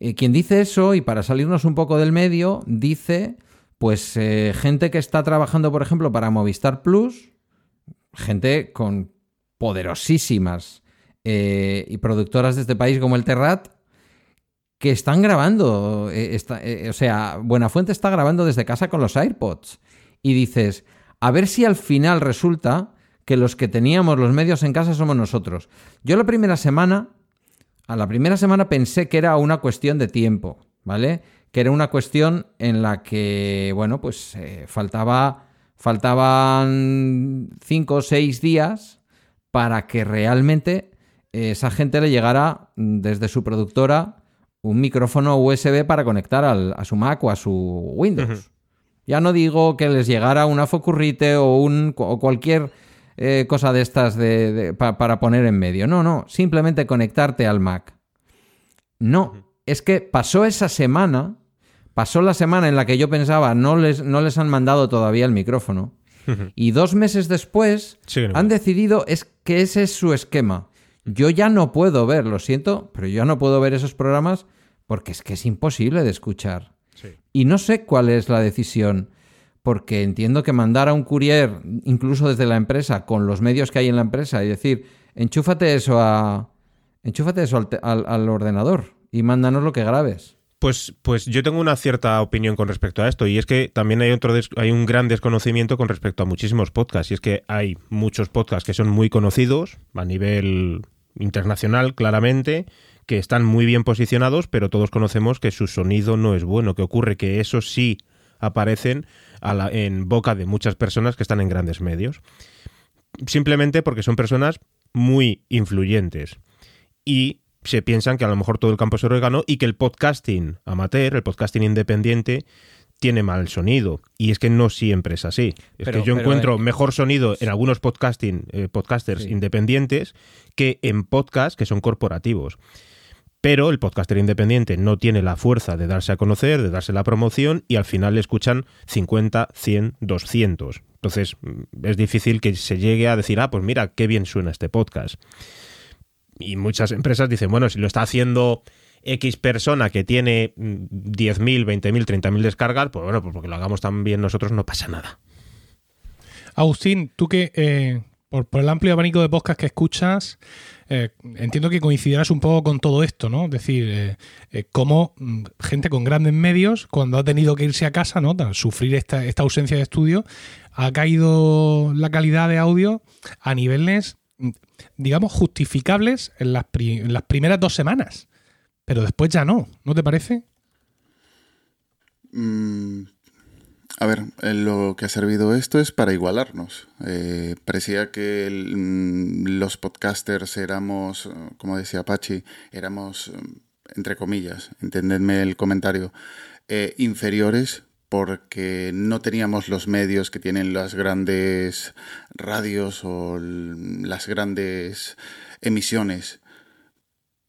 Eh, quien dice eso, y para salirnos un poco del medio, dice, pues, eh, gente que está trabajando, por ejemplo, para Movistar Plus, gente con poderosísimas eh, y productoras de este país como el Terrat que están grabando. Eh, eh, o sea, Buenafuente está grabando desde casa con los AirPods. Y dices, a ver si al final resulta que los que teníamos los medios en casa somos nosotros. Yo la primera semana, a la primera semana pensé que era una cuestión de tiempo, ¿vale? Que era una cuestión en la que, bueno, pues faltaba, faltaban cinco o seis días para que realmente esa gente le llegará desde su productora un micrófono USB para conectar a su Mac o a su Windows. Ya no digo que les llegara una Focurrite o, un, o cualquier eh, cosa de estas de, para poner en medio. No, no, simplemente conectarte al Mac. No, es que pasó esa semana, pasó la semana en la que yo pensaba no les, no les han mandado todavía el micrófono. Y dos meses después han decidido es que ese es su esquema. Yo ya no puedo ver, lo siento, pero yo no puedo ver esos programas porque es que es imposible de escuchar. Y no sé cuál es la decisión, porque entiendo que mandar a un courier, incluso desde la empresa, con los medios que hay en la empresa, y decir, enchúfate eso a. Enchúfate eso al, ordenador y mándanos lo que grabes. Pues, pues yo tengo una cierta opinión con respecto a esto y es que también hay otro hay un gran desconocimiento con respecto a muchísimos podcasts y es que hay muchos podcasts que son muy conocidos a nivel internacional, claramente, que están muy bien posicionados, pero todos conocemos que su sonido no es bueno. que ocurre? Que eso sí aparecen en boca de muchas personas que están en grandes medios. Simplemente porque son personas muy influyentes. Y se piensan que a lo mejor todo el campo es orégano y que el podcasting amateur, el podcasting independiente, tiene mal sonido. Y es que no siempre es así. Es que yo encuentro eh, mejor sonido en algunos podcasting, eh, podcasters independientes que en podcasts que son corporativos. Pero el podcaster independiente no tiene la fuerza de darse a conocer, de darse la promoción y al final le escuchan 50, 100, 200. Entonces mm, es difícil que se llegue a decir, ah, pues mira, qué bien suena este podcast. Y muchas empresas dicen, bueno, si lo está haciendo X persona que tiene 10.000, 20.000, 30.000 descargas, pues bueno, pues porque lo hagamos tan bien nosotros no pasa nada. Agustín, tú que eh, por, el amplio abanico de podcast que escuchas, eh, entiendo que coincidirás un poco con todo esto, ¿no? Es decir, eh, cómo mm, gente con grandes medios, cuando ha tenido que irse a casa, ¿no? Sufrir esta, ausencia de estudio, ha caído la calidad de audio a niveles, digamos, justificables en las, las primeras dos semanas. Pero después ya no, ¿no te parece? Mm, a ver, lo que ha servido esto es para igualarnos. Eh, parecía que mm, los podcasters éramos, como decía Apache, éramos, entre comillas, entendedme el comentario, eh, inferiores porque no teníamos los medios que tienen las grandes radios o las grandes emisiones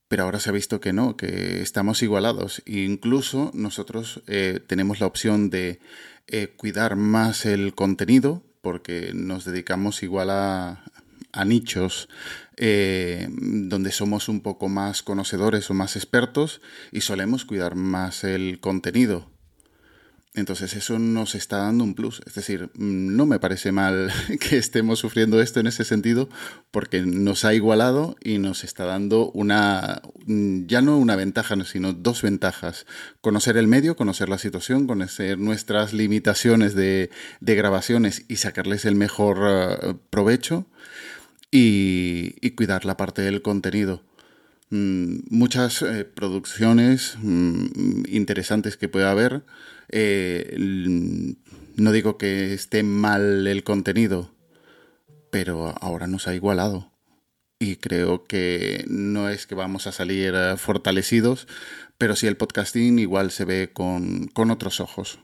pero ahora se ha visto que no, que estamos igualados. Incluso nosotros eh, tenemos la opción de eh, cuidar más el contenido, porque nos dedicamos igual a, a nichos eh, donde somos un poco más conocedores o más expertos y solemos cuidar más el contenido. Entonces eso nos está dando un plus. Es decir, mm, no me parece mal (laughs) que estemos sufriendo esto en ese sentido porque nos ha igualado y nos está dando una, mm, ya no una ventaja, sino dos ventajas. Conocer el medio, conocer la situación, conocer nuestras limitaciones de, grabaciones y sacarles el mejor eh, provecho y cuidar la parte del contenido. Mm, muchas eh, producciones interesantes que pueda haber. Eh, no digo que esté mal el contenido, pero ahora nos ha igualado. Y creo que no es que vamos a salir eh, fortalecidos, pero sí el podcasting igual se ve con, con otros ojos.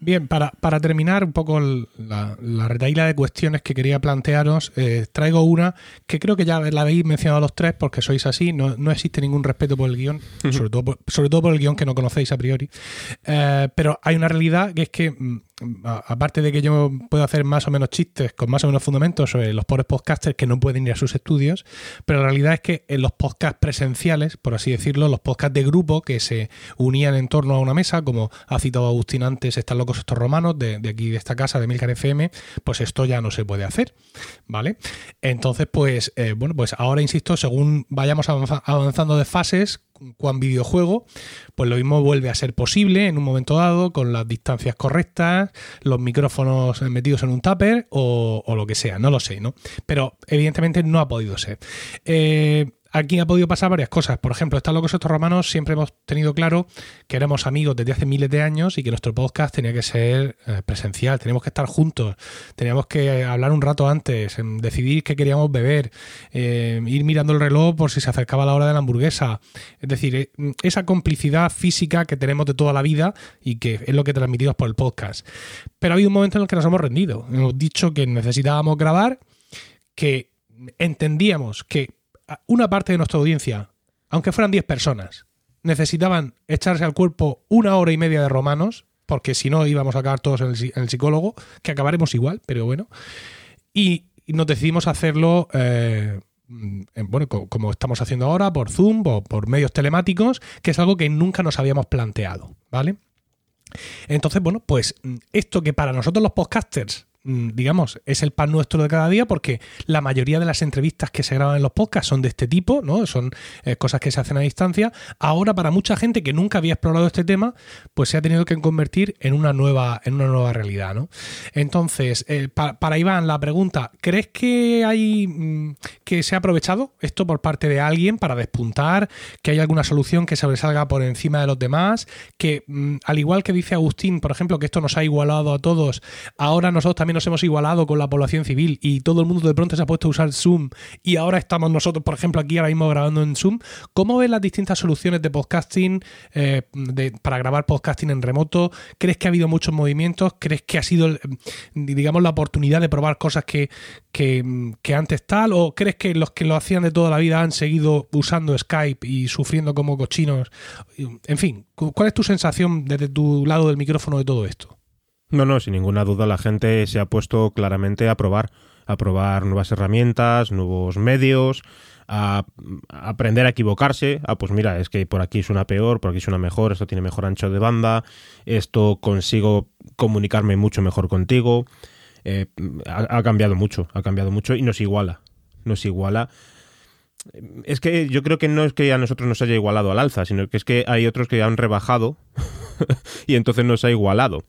Bien, para, para, terminar un poco la, la retaíla de cuestiones que quería plantearos, eh, traigo una que creo que ya la habéis mencionado los tres porque sois así, no, no existe ningún respeto por el guion, sobre, todo por, sobre todo por el guion que no conocéis a priori, eh, pero hay una realidad que es que mm, aparte de que yo puedo hacer más o menos chistes con más o menos fundamentos sobre los pobres podcasters que no pueden ir a sus estudios, pero la realidad es que en los podcasts presenciales, por así decirlo, los podcasts de grupo que se unían en torno a una mesa, como ha citado Agustín antes, están locos estos romanos de, aquí de esta casa de Milcar FM, pues esto ya no se puede hacer, ¿vale? Entonces, pues, eh, bueno, pues ahora insisto, según vayamos avanzando de fases, cuan videojuego, pues lo mismo vuelve a ser posible en un momento dado, con las distancias correctas, los micrófonos metidos en un tupper o, o lo que sea, no lo sé, ¿no? Pero evidentemente no ha podido ser. Eh, aquí ha podido pasar varias cosas. Por ejemplo, están locos estos romanos, siempre hemos tenido claro que éramos amigos desde hace miles de años y que nuestro podcast tenía que ser eh, presencial, teníamos que estar juntos, teníamos que hablar un rato antes, decidir qué queríamos beber, eh, ir mirando el reloj por si se acercaba la hora de la hamburguesa. Es decir, eh, esa complicidad física que tenemos de toda la vida y que es lo que transmitimos por el podcast. Pero ha habido un momento en el que nos hemos rendido. Hemos dicho que necesitábamos grabar, que entendíamos que una parte de nuestra audiencia, aunque fueran 10 personas, necesitaban echarse al cuerpo una hora y media de romanos, porque si no íbamos a acabar todos en el, psicólogo, que acabaremos igual, pero bueno. Y, nos decidimos hacerlo, eh, bueno, como estamos haciendo ahora, por Zoom o por medios telemáticos, que es algo que nunca nos habíamos planteado, ¿vale? Entonces, bueno, pues esto que para nosotros los podcasters Mm, digamos, es el pan nuestro de cada día porque la mayoría de las entrevistas que se graban en los podcasts son de este tipo, ¿no? Son eh, cosas que se hacen a distancia. Ahora, para mucha gente que nunca había explorado este tema, pues se ha tenido que convertir en una nueva, en una nueva realidad, ¿no? Entonces, eh, para Iván, la pregunta, ¿crees que hay mm, que se ha aprovechado esto por parte de alguien para despuntar? ¿Que hay alguna solución que sobresalga por encima de los demás? Que, mm, al igual que dice Agustín, por ejemplo, que esto nos ha igualado a todos, ahora nosotros también nos hemos igualado con la población civil y todo el mundo de pronto se ha puesto a usar Zoom y ahora estamos nosotros, por ejemplo, aquí ahora mismo grabando en Zoom. ¿Cómo ves las distintas soluciones de podcasting eh, para grabar podcasting en remoto? ¿Crees que ha habido muchos movimientos? ¿Crees que ha sido, digamos, la oportunidad de probar cosas que, que, antes tal? ¿O crees que los que lo hacían de toda la vida han seguido usando Skype y sufriendo como cochinos? En fin, ¿cuál es tu sensación desde tu lado del micrófono de todo esto? No, no, sin ninguna duda la gente se ha puesto claramente a probar, a probar nuevas herramientas, nuevos medios, a, aprender a equivocarse, a pues mira, es que por aquí suena peor, por aquí suena mejor, esto tiene mejor ancho de banda, esto consigo comunicarme mucho mejor contigo. Eh, ha, cambiado mucho, ha cambiado mucho y nos iguala, nos iguala. Es que yo creo que no es que a nosotros nos haya igualado al alza, sino que es que hay otros que han rebajado (laughs) y entonces nos ha igualado.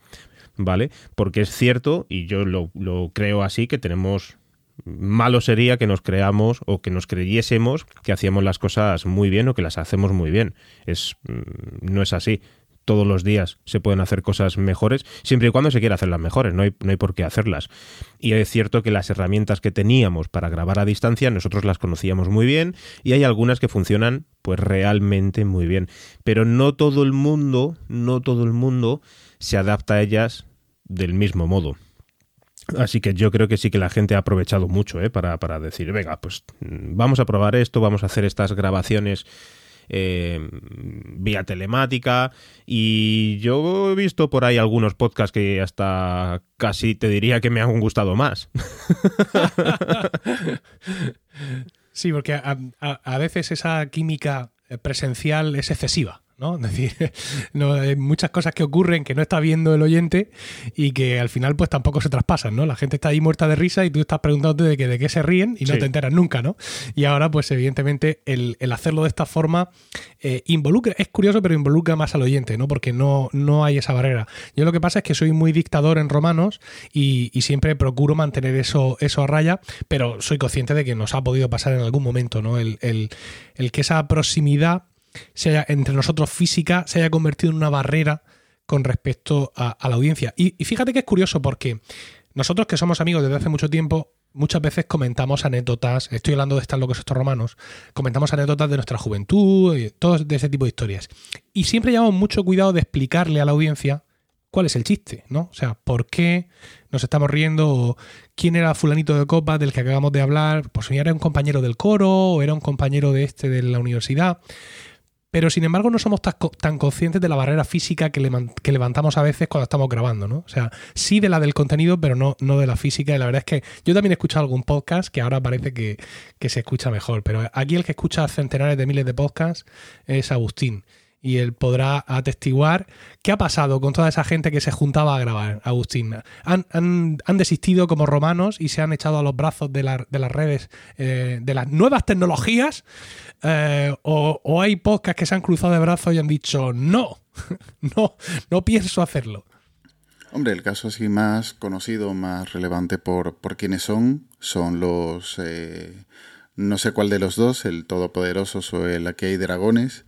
¿Vale? Porque es cierto, y yo lo, creo así, que tenemos malo sería que nos creamos o que nos creyésemos que hacíamos las cosas muy bien o que las hacemos muy bien. Es, mm, no es así. Todos los días se pueden hacer cosas mejores, siempre y cuando se quiera hacerlas mejores, no hay, no hay por qué hacerlas. Y es cierto que las herramientas que teníamos para grabar a distancia, nosotros las conocíamos muy bien y hay algunas que funcionan pues realmente muy bien. Pero no todo el mundo, no todo el mundo se adapta a ellas del mismo modo. Así que yo creo que sí que la gente ha aprovechado mucho ¿eh? para, para decir, venga, pues mm, vamos a probar esto, vamos a hacer estas grabaciones eh, vía telemática y yo he visto por ahí algunos podcasts que hasta casi te diría que me han gustado más. (laughs) sí, porque a veces esa química presencial es excesiva. ¿No? Es decir, (laughs) no, hay muchas cosas que ocurren que no está viendo el oyente y que al final pues tampoco se traspasan, ¿no? La gente está ahí muerta de risa y tú estás preguntándote de, que, de qué se ríen y no te enteras nunca, ¿no? Y ahora pues evidentemente el, hacerlo de esta forma eh, involucra, es curioso pero involucra más al oyente, ¿no? Porque no, no hay esa barrera. Yo lo que pasa es que soy muy dictador en romanos y, siempre procuro mantener eso, eso a raya, pero soy consciente de que nos ha podido pasar en algún momento, ¿no? el, el que esa proximidad se haya, entre nosotros física se haya convertido en una barrera con respecto a, la audiencia. Y, fíjate que es curioso porque nosotros que somos amigos desde hace mucho tiempo, muchas veces comentamos anécdotas, estoy hablando de estar locos estos romanos, comentamos anécdotas de nuestra juventud, y todo de ese tipo de historias. Y siempre llevamos mucho cuidado de explicarle a la audiencia cuál es el chiste, ¿no? O sea, por qué nos estamos riendo, o quién era fulanito de copa del que acabamos de hablar, pues si era un compañero del coro, o era un compañero de este de la universidad. Pero sin embargo no somos tan, conscientes de la barrera física que, levantamos a veces cuando estamos grabando, ¿no? O sea, sí de la del contenido, pero no, no de la física. Y la verdad es que yo también he escuchado algún podcast que ahora parece que, que se escucha mejor. Pero aquí el que escucha centenares de miles de podcasts es Agustín y él podrá atestiguar qué ha pasado con toda esa gente que se juntaba a grabar, Agustín. Han, han, desistido como romanos y se han echado a los brazos de, de las redes, eh, de las nuevas tecnologías, eh, o, hay podcasts que se han cruzado de brazos y han dicho, no, (laughs) no, no pienso hacerlo. Hombre, el caso así más conocido, más relevante por, por quienes son, son los... Eh, no sé cuál de los dos, el Todopoderoso o el Aquí hay dragones,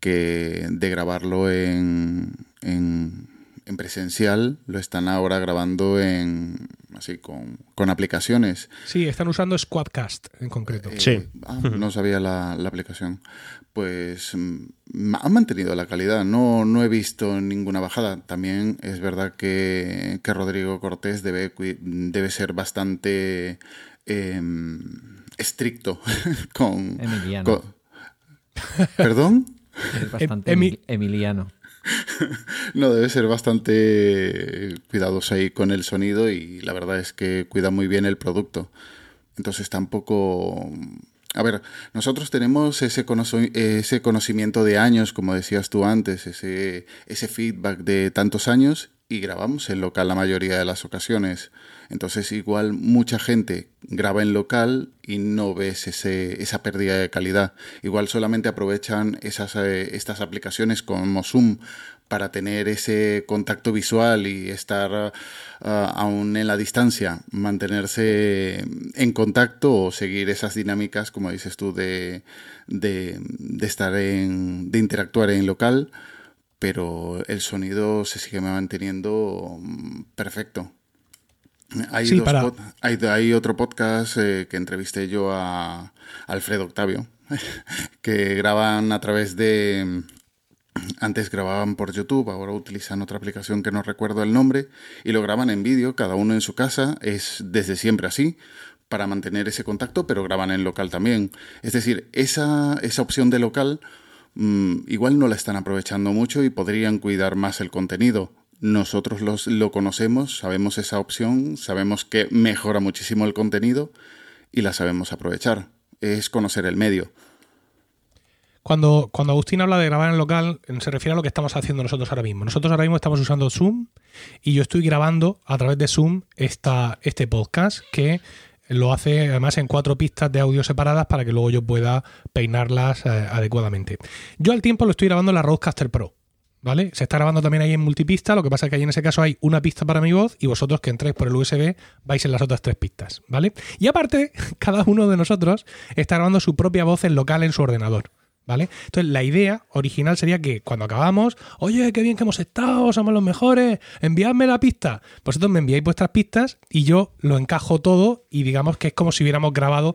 que de grabarlo en, en, presencial lo están ahora grabando en así con, aplicaciones. Sí, están usando Squadcast en concreto. Eh, sí. Ah, no sabía la, aplicación. Pues mm, han mantenido la calidad, no, no he visto ninguna bajada. También es verdad que, Rodrigo Cortés debe, debe ser bastante em, estricto (laughs) con, Emiliano. ¿Perdón? Es bastante emiliano. (laughs) No, debe ser bastante cuidadoso ahí con el sonido y la verdad es que cuida muy bien el producto. Entonces tampoco... A ver, nosotros tenemos ese, ese conocimiento de años, como decías tú antes, ese, ese feedback de tantos años y grabamos en local la mayoría de las ocasiones. Entonces igual mucha gente graba en local y no ves ese, esa pérdida de calidad. Igual solamente aprovechan esas, eh, estas aplicaciones como Zoom para tener ese contacto visual y estar ah, aún en la distancia, mantenerse en contacto o seguir esas dinámicas, como dices tú, de, de, de estar en, de interactuar en local, pero el sonido se sigue manteniendo mm, perfecto. Hay, hay, otro podcast eh, que entrevisté yo a Alfredo Octavio, (laughs) que graban a través de... Antes grababan por YouTube, ahora utilizan otra aplicación que no recuerdo el nombre, y lo graban en vídeo, cada uno en su casa, es desde siempre así, para mantener ese contacto, pero graban en local también. Es decir, esa, esa opción de local mm, igual no la están aprovechando mucho y podrían cuidar más el contenido nosotros los, lo conocemos, sabemos esa opción, sabemos que mejora muchísimo el contenido y la sabemos aprovechar. Es conocer el medio. Cuando, cuando Agustín habla de grabar en local, se refiere a lo que estamos haciendo nosotros ahora mismo. Nosotros ahora mismo estamos usando Zoom y yo estoy grabando a través de Zoom esta, este podcast que lo hace además en cuatro pistas de audio separadas para que luego yo pueda peinarlas eh, adecuadamente. Yo al tiempo lo estoy grabando en la Rodecaster Pro. ¿Vale? Se está grabando también ahí en multipista, lo que pasa es que ahí en ese caso hay una pista para mi voz y vosotros que entréis por el USB vais en las otras tres pistas, ¿vale? Y aparte, (laughs) cada uno de nosotros está grabando su propia voz en local en su ordenador. ¿Vale? Entonces, la idea original sería que cuando acabamos, oye, qué bien que hemos estado, somos los mejores, enviadme la pista. Vosotros me enviáis vuestras pistas y yo lo encajo todo y digamos que es como si hubiéramos grabado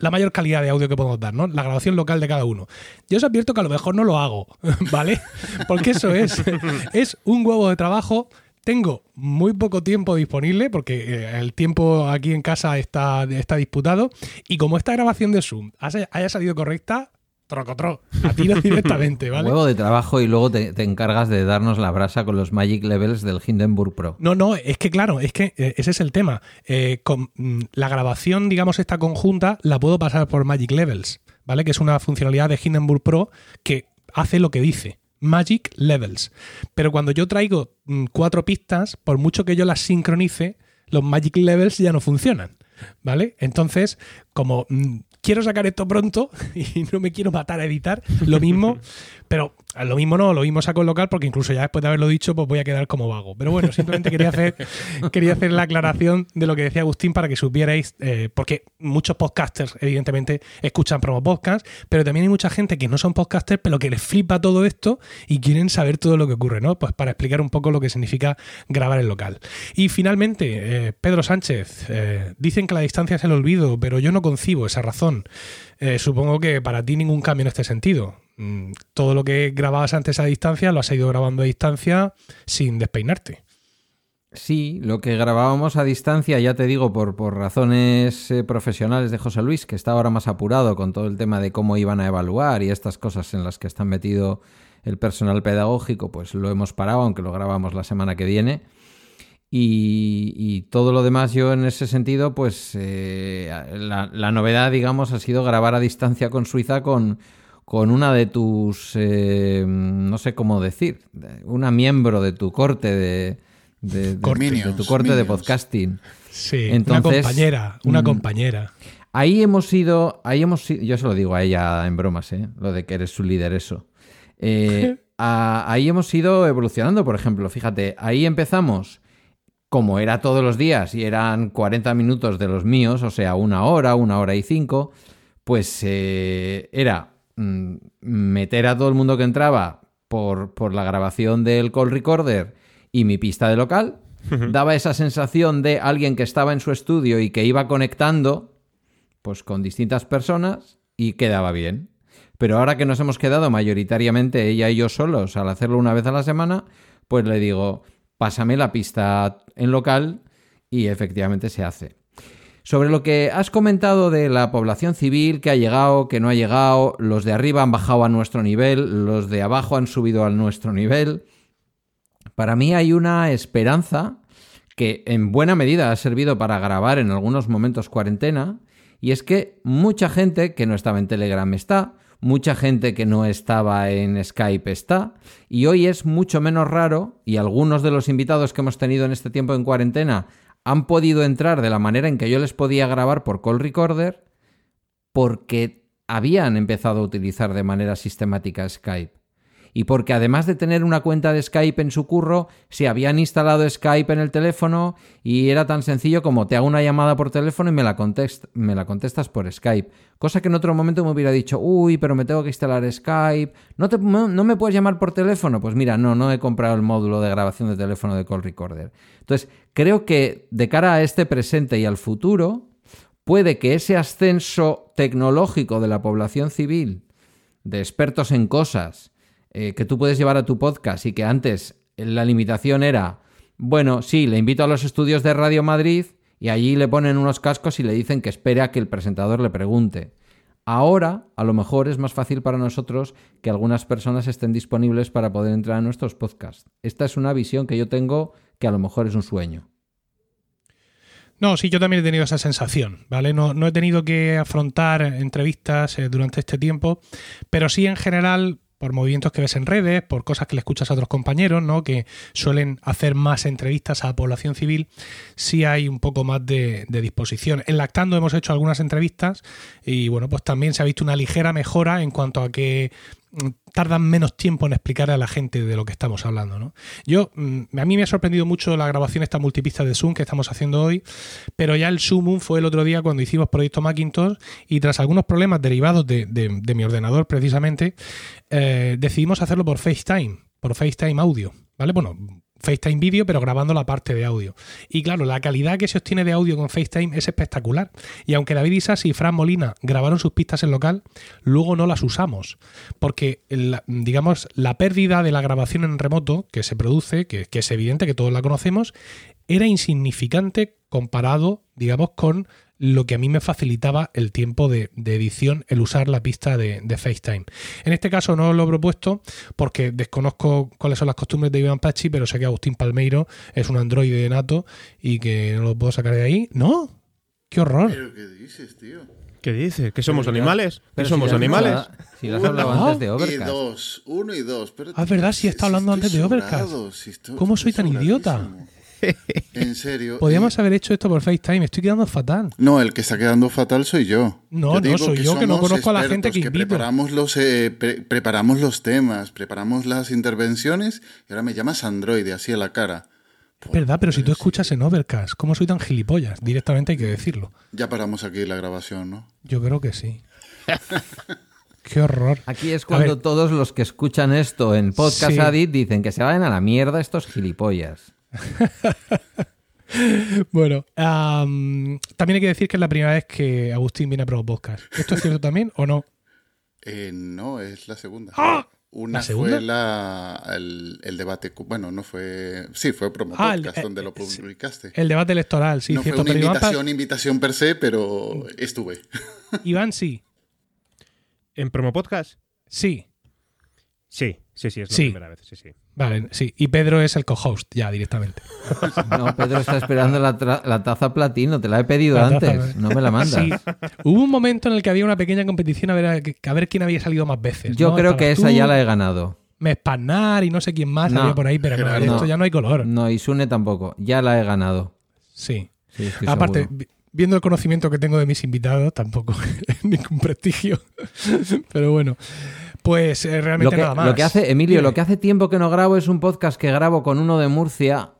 la mayor calidad de audio que podemos dar, ¿no? La grabación local de cada uno. Yo os advierto que a lo mejor no lo hago, (laughs) ¿vale? Porque eso es, (laughs) es un huevo de trabajo tengo muy poco tiempo disponible porque eh, el tiempo aquí en casa está, está disputado y como esta grabación de Zoom haya salido correcta, trocotro, a tiro (laughs) directamente, ¿vale? Huevo de trabajo y luego te, encargas de darnos la brasa con los Magic Levels del Hindenburg Pro. No, no, es que claro, es que eh, ese es el tema. Eh, con, mm, la grabación, digamos, esta conjunta, la puedo pasar por Magic Levels, ¿vale? Que es una funcionalidad de Hindenburg Pro que hace lo que dice. Magic Levels. Pero cuando yo traigo mm, cuatro pistas, por mucho que yo las sincronice, los Magic Levels ya no funcionan. ¿Vale? Entonces, como mm, quiero sacar esto pronto (laughs) y no me quiero matar a editar, lo mismo, (laughs) pero lo mismo no, lo mismo saco en local porque incluso ya después de haberlo dicho, pues voy a quedar como vago. Pero bueno, simplemente quería hacer, (laughs) quería hacer la aclaración de lo que decía Agustín para que supierais, eh, porque muchos podcasters, evidentemente, escuchan promo podcast, pero también hay mucha gente que no son podcasters, pero que les flipa todo esto y quieren saber todo lo que ocurre, ¿no? Pues para explicar un poco lo que significa grabar en local. Y finalmente, eh, Pedro Sánchez, eh, dicen que la distancia es el olvido, pero yo no concibo esa razón. Supongo que para ti ningún cambio en este sentido. Mm, todo lo que grababas antes a distancia lo has ido grabando a distancia sin despeinarte. Sí, lo que grabábamos a distancia, ya te digo, por, por razones eh, profesionales de José Luis, que está ahora más apurado con todo el tema de cómo iban a evaluar y estas cosas en las que está metido el personal pedagógico, pues lo hemos parado, aunque lo grabamos la semana que viene. Y, todo lo demás yo en ese sentido, pues eh, la, la, novedad, digamos, ha sido grabar a distancia con Suiza con, con una de tus, eh, no sé cómo decir, una miembro de tu corte de, de, tu corte de podcasting. Sí, una compañera, una mm, compañera. Ahí hemos ido, ahí hemos yo se lo digo a ella en bromas, ¿eh? lo de que eres su líder, eso. Eh, (laughs) ahí hemos ido evolucionando, por ejemplo, fíjate, ahí empezamos como era todos los días y eran 40 minutos de los míos, o sea, una hora, una hora y cinco, pues eh, era Mm, meter a todo el mundo que entraba por, por la grabación del call recorder y mi pista de local, daba esa sensación de alguien que estaba en su estudio y que iba conectando pues con distintas personas y quedaba bien. Pero ahora que nos hemos quedado mayoritariamente ella y yo solos al hacerlo una vez a la semana, pues le digo, pásame la pista en local y efectivamente se hace. Sobre lo que has comentado de la población civil que ha llegado, que no ha llegado, los de arriba han bajado a nuestro nivel, los de abajo han subido a nuestro nivel, para mí hay una esperanza que en buena medida ha servido para grabar en algunos momentos cuarentena, y es que mucha gente que no estaba en Telegram está, mucha gente que no estaba en Skype está, y hoy es mucho menos raro, y algunos de los invitados que hemos tenido en este tiempo en cuarentena han podido entrar de la manera en que yo les podía grabar por call recorder porque habían empezado a utilizar de manera sistemática Skype. Y porque además de tener una cuenta de Skype en su curro, se habían instalado Skype en el teléfono y era tan sencillo como te hago una llamada por teléfono y me la, contestas por Skype. Cosa que en otro momento me hubiera dicho, uy, pero me tengo que instalar Skype. ¿No, ¿No me puedes llamar por teléfono? Pues mira, no, no he comprado el módulo de grabación de teléfono de Call Recorder. Entonces, creo que de cara a este presente y al futuro, puede que ese ascenso tecnológico de la población civil, de expertos en cosas, eh, que tú puedes llevar a tu podcast y que antes la limitación era, bueno, sí, le invito a los estudios de Radio Madrid y allí le ponen unos cascos y le dicen que espere a que el presentador le pregunte. Ahora, a lo mejor es más fácil para nosotros que algunas personas estén disponibles para poder entrar a nuestros podcasts. Esta es una visión que yo tengo que a lo mejor es un sueño. No, sí, yo también he tenido esa sensación, ¿vale? No, no he tenido que afrontar entrevistas eh, durante este tiempo, pero sí en general por movimientos que ves en redes, por cosas que le escuchas a otros compañeros, ¿no? Que suelen hacer más entrevistas a la población civil, sí hay un poco más de, de, disposición. En Lactando hemos hecho algunas entrevistas y bueno, pues también se ha visto una ligera mejora en cuanto a que tardan menos tiempo en explicar a la gente de lo que estamos hablando. ¿no? Yo, mm, a mí me ha sorprendido mucho la grabación esta multipista de Zoom que estamos haciendo hoy, pero ya el Zoom fue el otro día cuando hicimos Proyecto Macintosh y tras algunos problemas derivados de, mi ordenador precisamente, eh, decidimos hacerlo por FaceTime, por FaceTime audio. ¿Vale? Bueno, FaceTime vídeo, pero grabando la parte de audio. Y claro, la calidad que se obtiene de audio con FaceTime es espectacular. Y aunque David Isas y Fran Molina grabaron sus pistas en local, luego no las usamos. Porque, digamos, la pérdida de la grabación en remoto que se produce, que es evidente que todos la conocemos, era insignificante comparado, digamos, con lo que a mí me facilitaba el tiempo de, edición, el usar la pista de, FaceTime. En este caso no lo he propuesto porque desconozco cuáles son las costumbres de Iván Pachi, pero sé que Agustín Palmeiro es un androide nato y que no lo puedo sacar de ahí. ¿No? ¡Qué horror! qué dices, tío? ¿Qué dices? ¿Que somos animales? ¿Que somos animales? si lo has hablado antes de Overcast. Y dos, uno y dos. ah, es verdad, sí está hablando antes de Overcast. ¿Cómo soy tan idiota? (laughs) En serio. Podríamos haber hecho esto por FaceTime. Estoy quedando fatal. No, el que está quedando fatal soy yo. No, no, soy yo que no conozco a la gente que, invito. Preparamos los, eh, preparamos los temas, preparamos las intervenciones y ahora me llamas androide, así a la cara. Es verdad, pero si tú escuchas en Overcast, ¿cómo soy tan gilipollas? Directamente hay que decirlo. Ya paramos aquí la grabación, ¿no? Yo creo que sí. (laughs) Qué horror. Aquí es cuando todos los que escuchan esto en Podcast Adit dicen que se vayan a la mierda estos gilipollas. (laughs) bueno, también hay que decir que es la primera vez que Agustín viene a Pro Podcast. ¿Esto es cierto también o no? Eh, no, es la segunda. ¡Ah! Una fue la, el, debate, bueno, no fue, sí, fue Promo ah, Podcast donde lo publicaste. El debate electoral, sí, no cierto. Fue una invitación, invitación per se, pero estuve. (laughs) Iván, sí. ¿En Promo Podcast? Sí. Sí, sí, sí, es la primera vez, sí, sí. Vale, sí. Y Pedro es el co-host ya directamente. (laughs) No, Pedro está esperando la, taza platino, te la he pedido antes, no me la mandas. Sí. Hubo un momento en el que había una pequeña competición a ver, a, ver quién había salido más veces. Yo creo que esa ya la he ganado. Mespanar y no sé quién más había por ahí, pero no, esto ya no hay color. No, y Sune tampoco, ya la he ganado. Sí. Aparte, viendo el conocimiento que tengo de mis invitados, tampoco (laughs) ningún prestigio. (laughs) pero bueno. Pues eh, realmente nada más. Lo que hace, Emilio, lo que hace tiempo que no grabo es un podcast que grabo con uno de Murcia.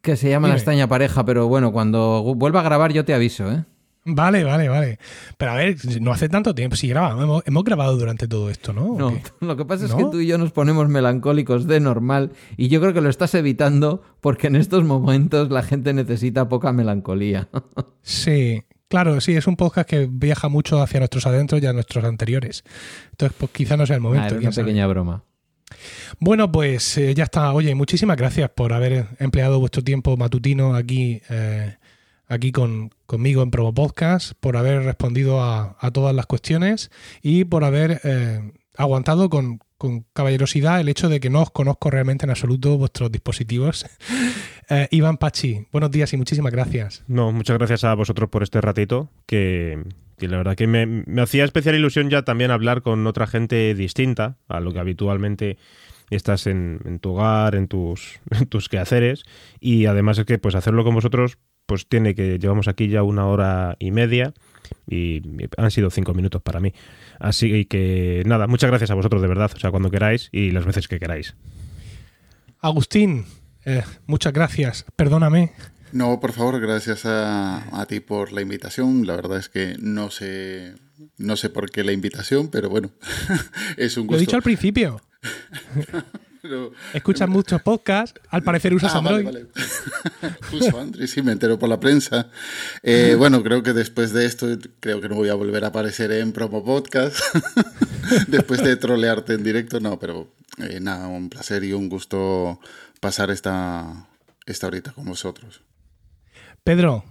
Que se llama La Estaña Pareja, pero bueno, cuando vuelva a grabar yo te aviso, ¿eh? Vale, vale, vale. Pero a ver, no hace tanto tiempo. Sí, grabamos, hemos, grabado durante todo esto, ¿no? No, (laughs) lo que pasa es que tú y yo nos ponemos melancólicos de normal y yo creo que lo estás evitando porque en estos momentos la gente necesita poca melancolía. (laughs) Sí, Claro, sí, es un podcast que viaja mucho hacia nuestros adentros y a nuestros anteriores. Entonces, pues quizá no sea el momento. Ah, una pequeña broma. Bueno, pues eh, ya está. Oye, muchísimas gracias por haber empleado vuestro tiempo matutino aquí, eh, aquí con, conmigo en Promo Podcast, por haber respondido a, todas las cuestiones y por haber eh, aguantado con, con caballerosidad el hecho de que no os conozco realmente en absoluto vuestros dispositivos. (laughs) Eh, Iván Pachi, buenos días y muchísimas gracias. No, muchas gracias a vosotros por este ratito, que, la verdad que me, hacía especial ilusión ya también hablar con otra gente distinta a lo que habitualmente estás en, tu hogar, en tus, (laughs) en tus quehaceres, y además es que pues hacerlo con vosotros pues tiene que llevamos aquí ya una hora y media y han sido cinco minutos para mí. Así que nada, muchas gracias a vosotros de verdad, o sea, cuando queráis y las veces que queráis. Agustín, eh, muchas gracias, perdóname. No, por favor, gracias a, ti por la invitación. La verdad es que no sé, no sé por qué la invitación, pero bueno, (laughs) es un gusto. Lo he dicho al principio. (laughs) Escuchas muchos podcasts, al (laughs) parecer usas ah, Android. Vale, (laughs) Uso Android, sí, me entero por la prensa. Eh, bueno, creo que después de esto, creo que no voy a volver a aparecer en promo podcast. (laughs) después de trolearte en directo, no, pero eh, nada, un placer y un gusto pasar esta, esta horita con vosotros. Pedro,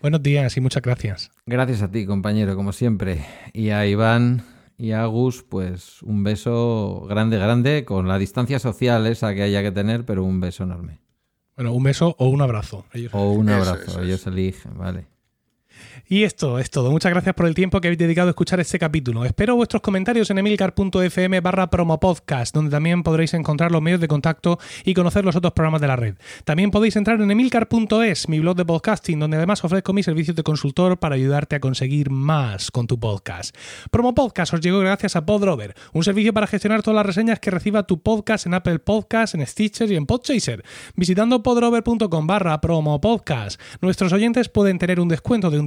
buenos días y muchas gracias. Gracias a ti, compañero, como siempre. Y a Iván y a Gus, pues un beso grande, grande, con la distancia social esa que haya que tener, pero un beso enorme. Bueno, un beso o un abrazo. o un abrazo, ellos eligen, vale. Y esto es todo. Muchas gracias por el tiempo que habéis dedicado a escuchar este capítulo. Espero vuestros comentarios en emilcar.fm barra promopodcast, donde también podréis encontrar los medios de contacto y conocer los otros programas de la red. También podéis entrar en emilcar.es, mi blog de podcasting, donde además ofrezco mis servicios de consultor para ayudarte a conseguir más con tu podcast. Promopodcast os llegó gracias a Podrover, un servicio para gestionar todas las reseñas que reciba tu podcast en Apple Podcasts, en Stitcher y en Podchaser. Visitando podrover.com barra promopodcast, nuestros oyentes pueden tener un descuento de un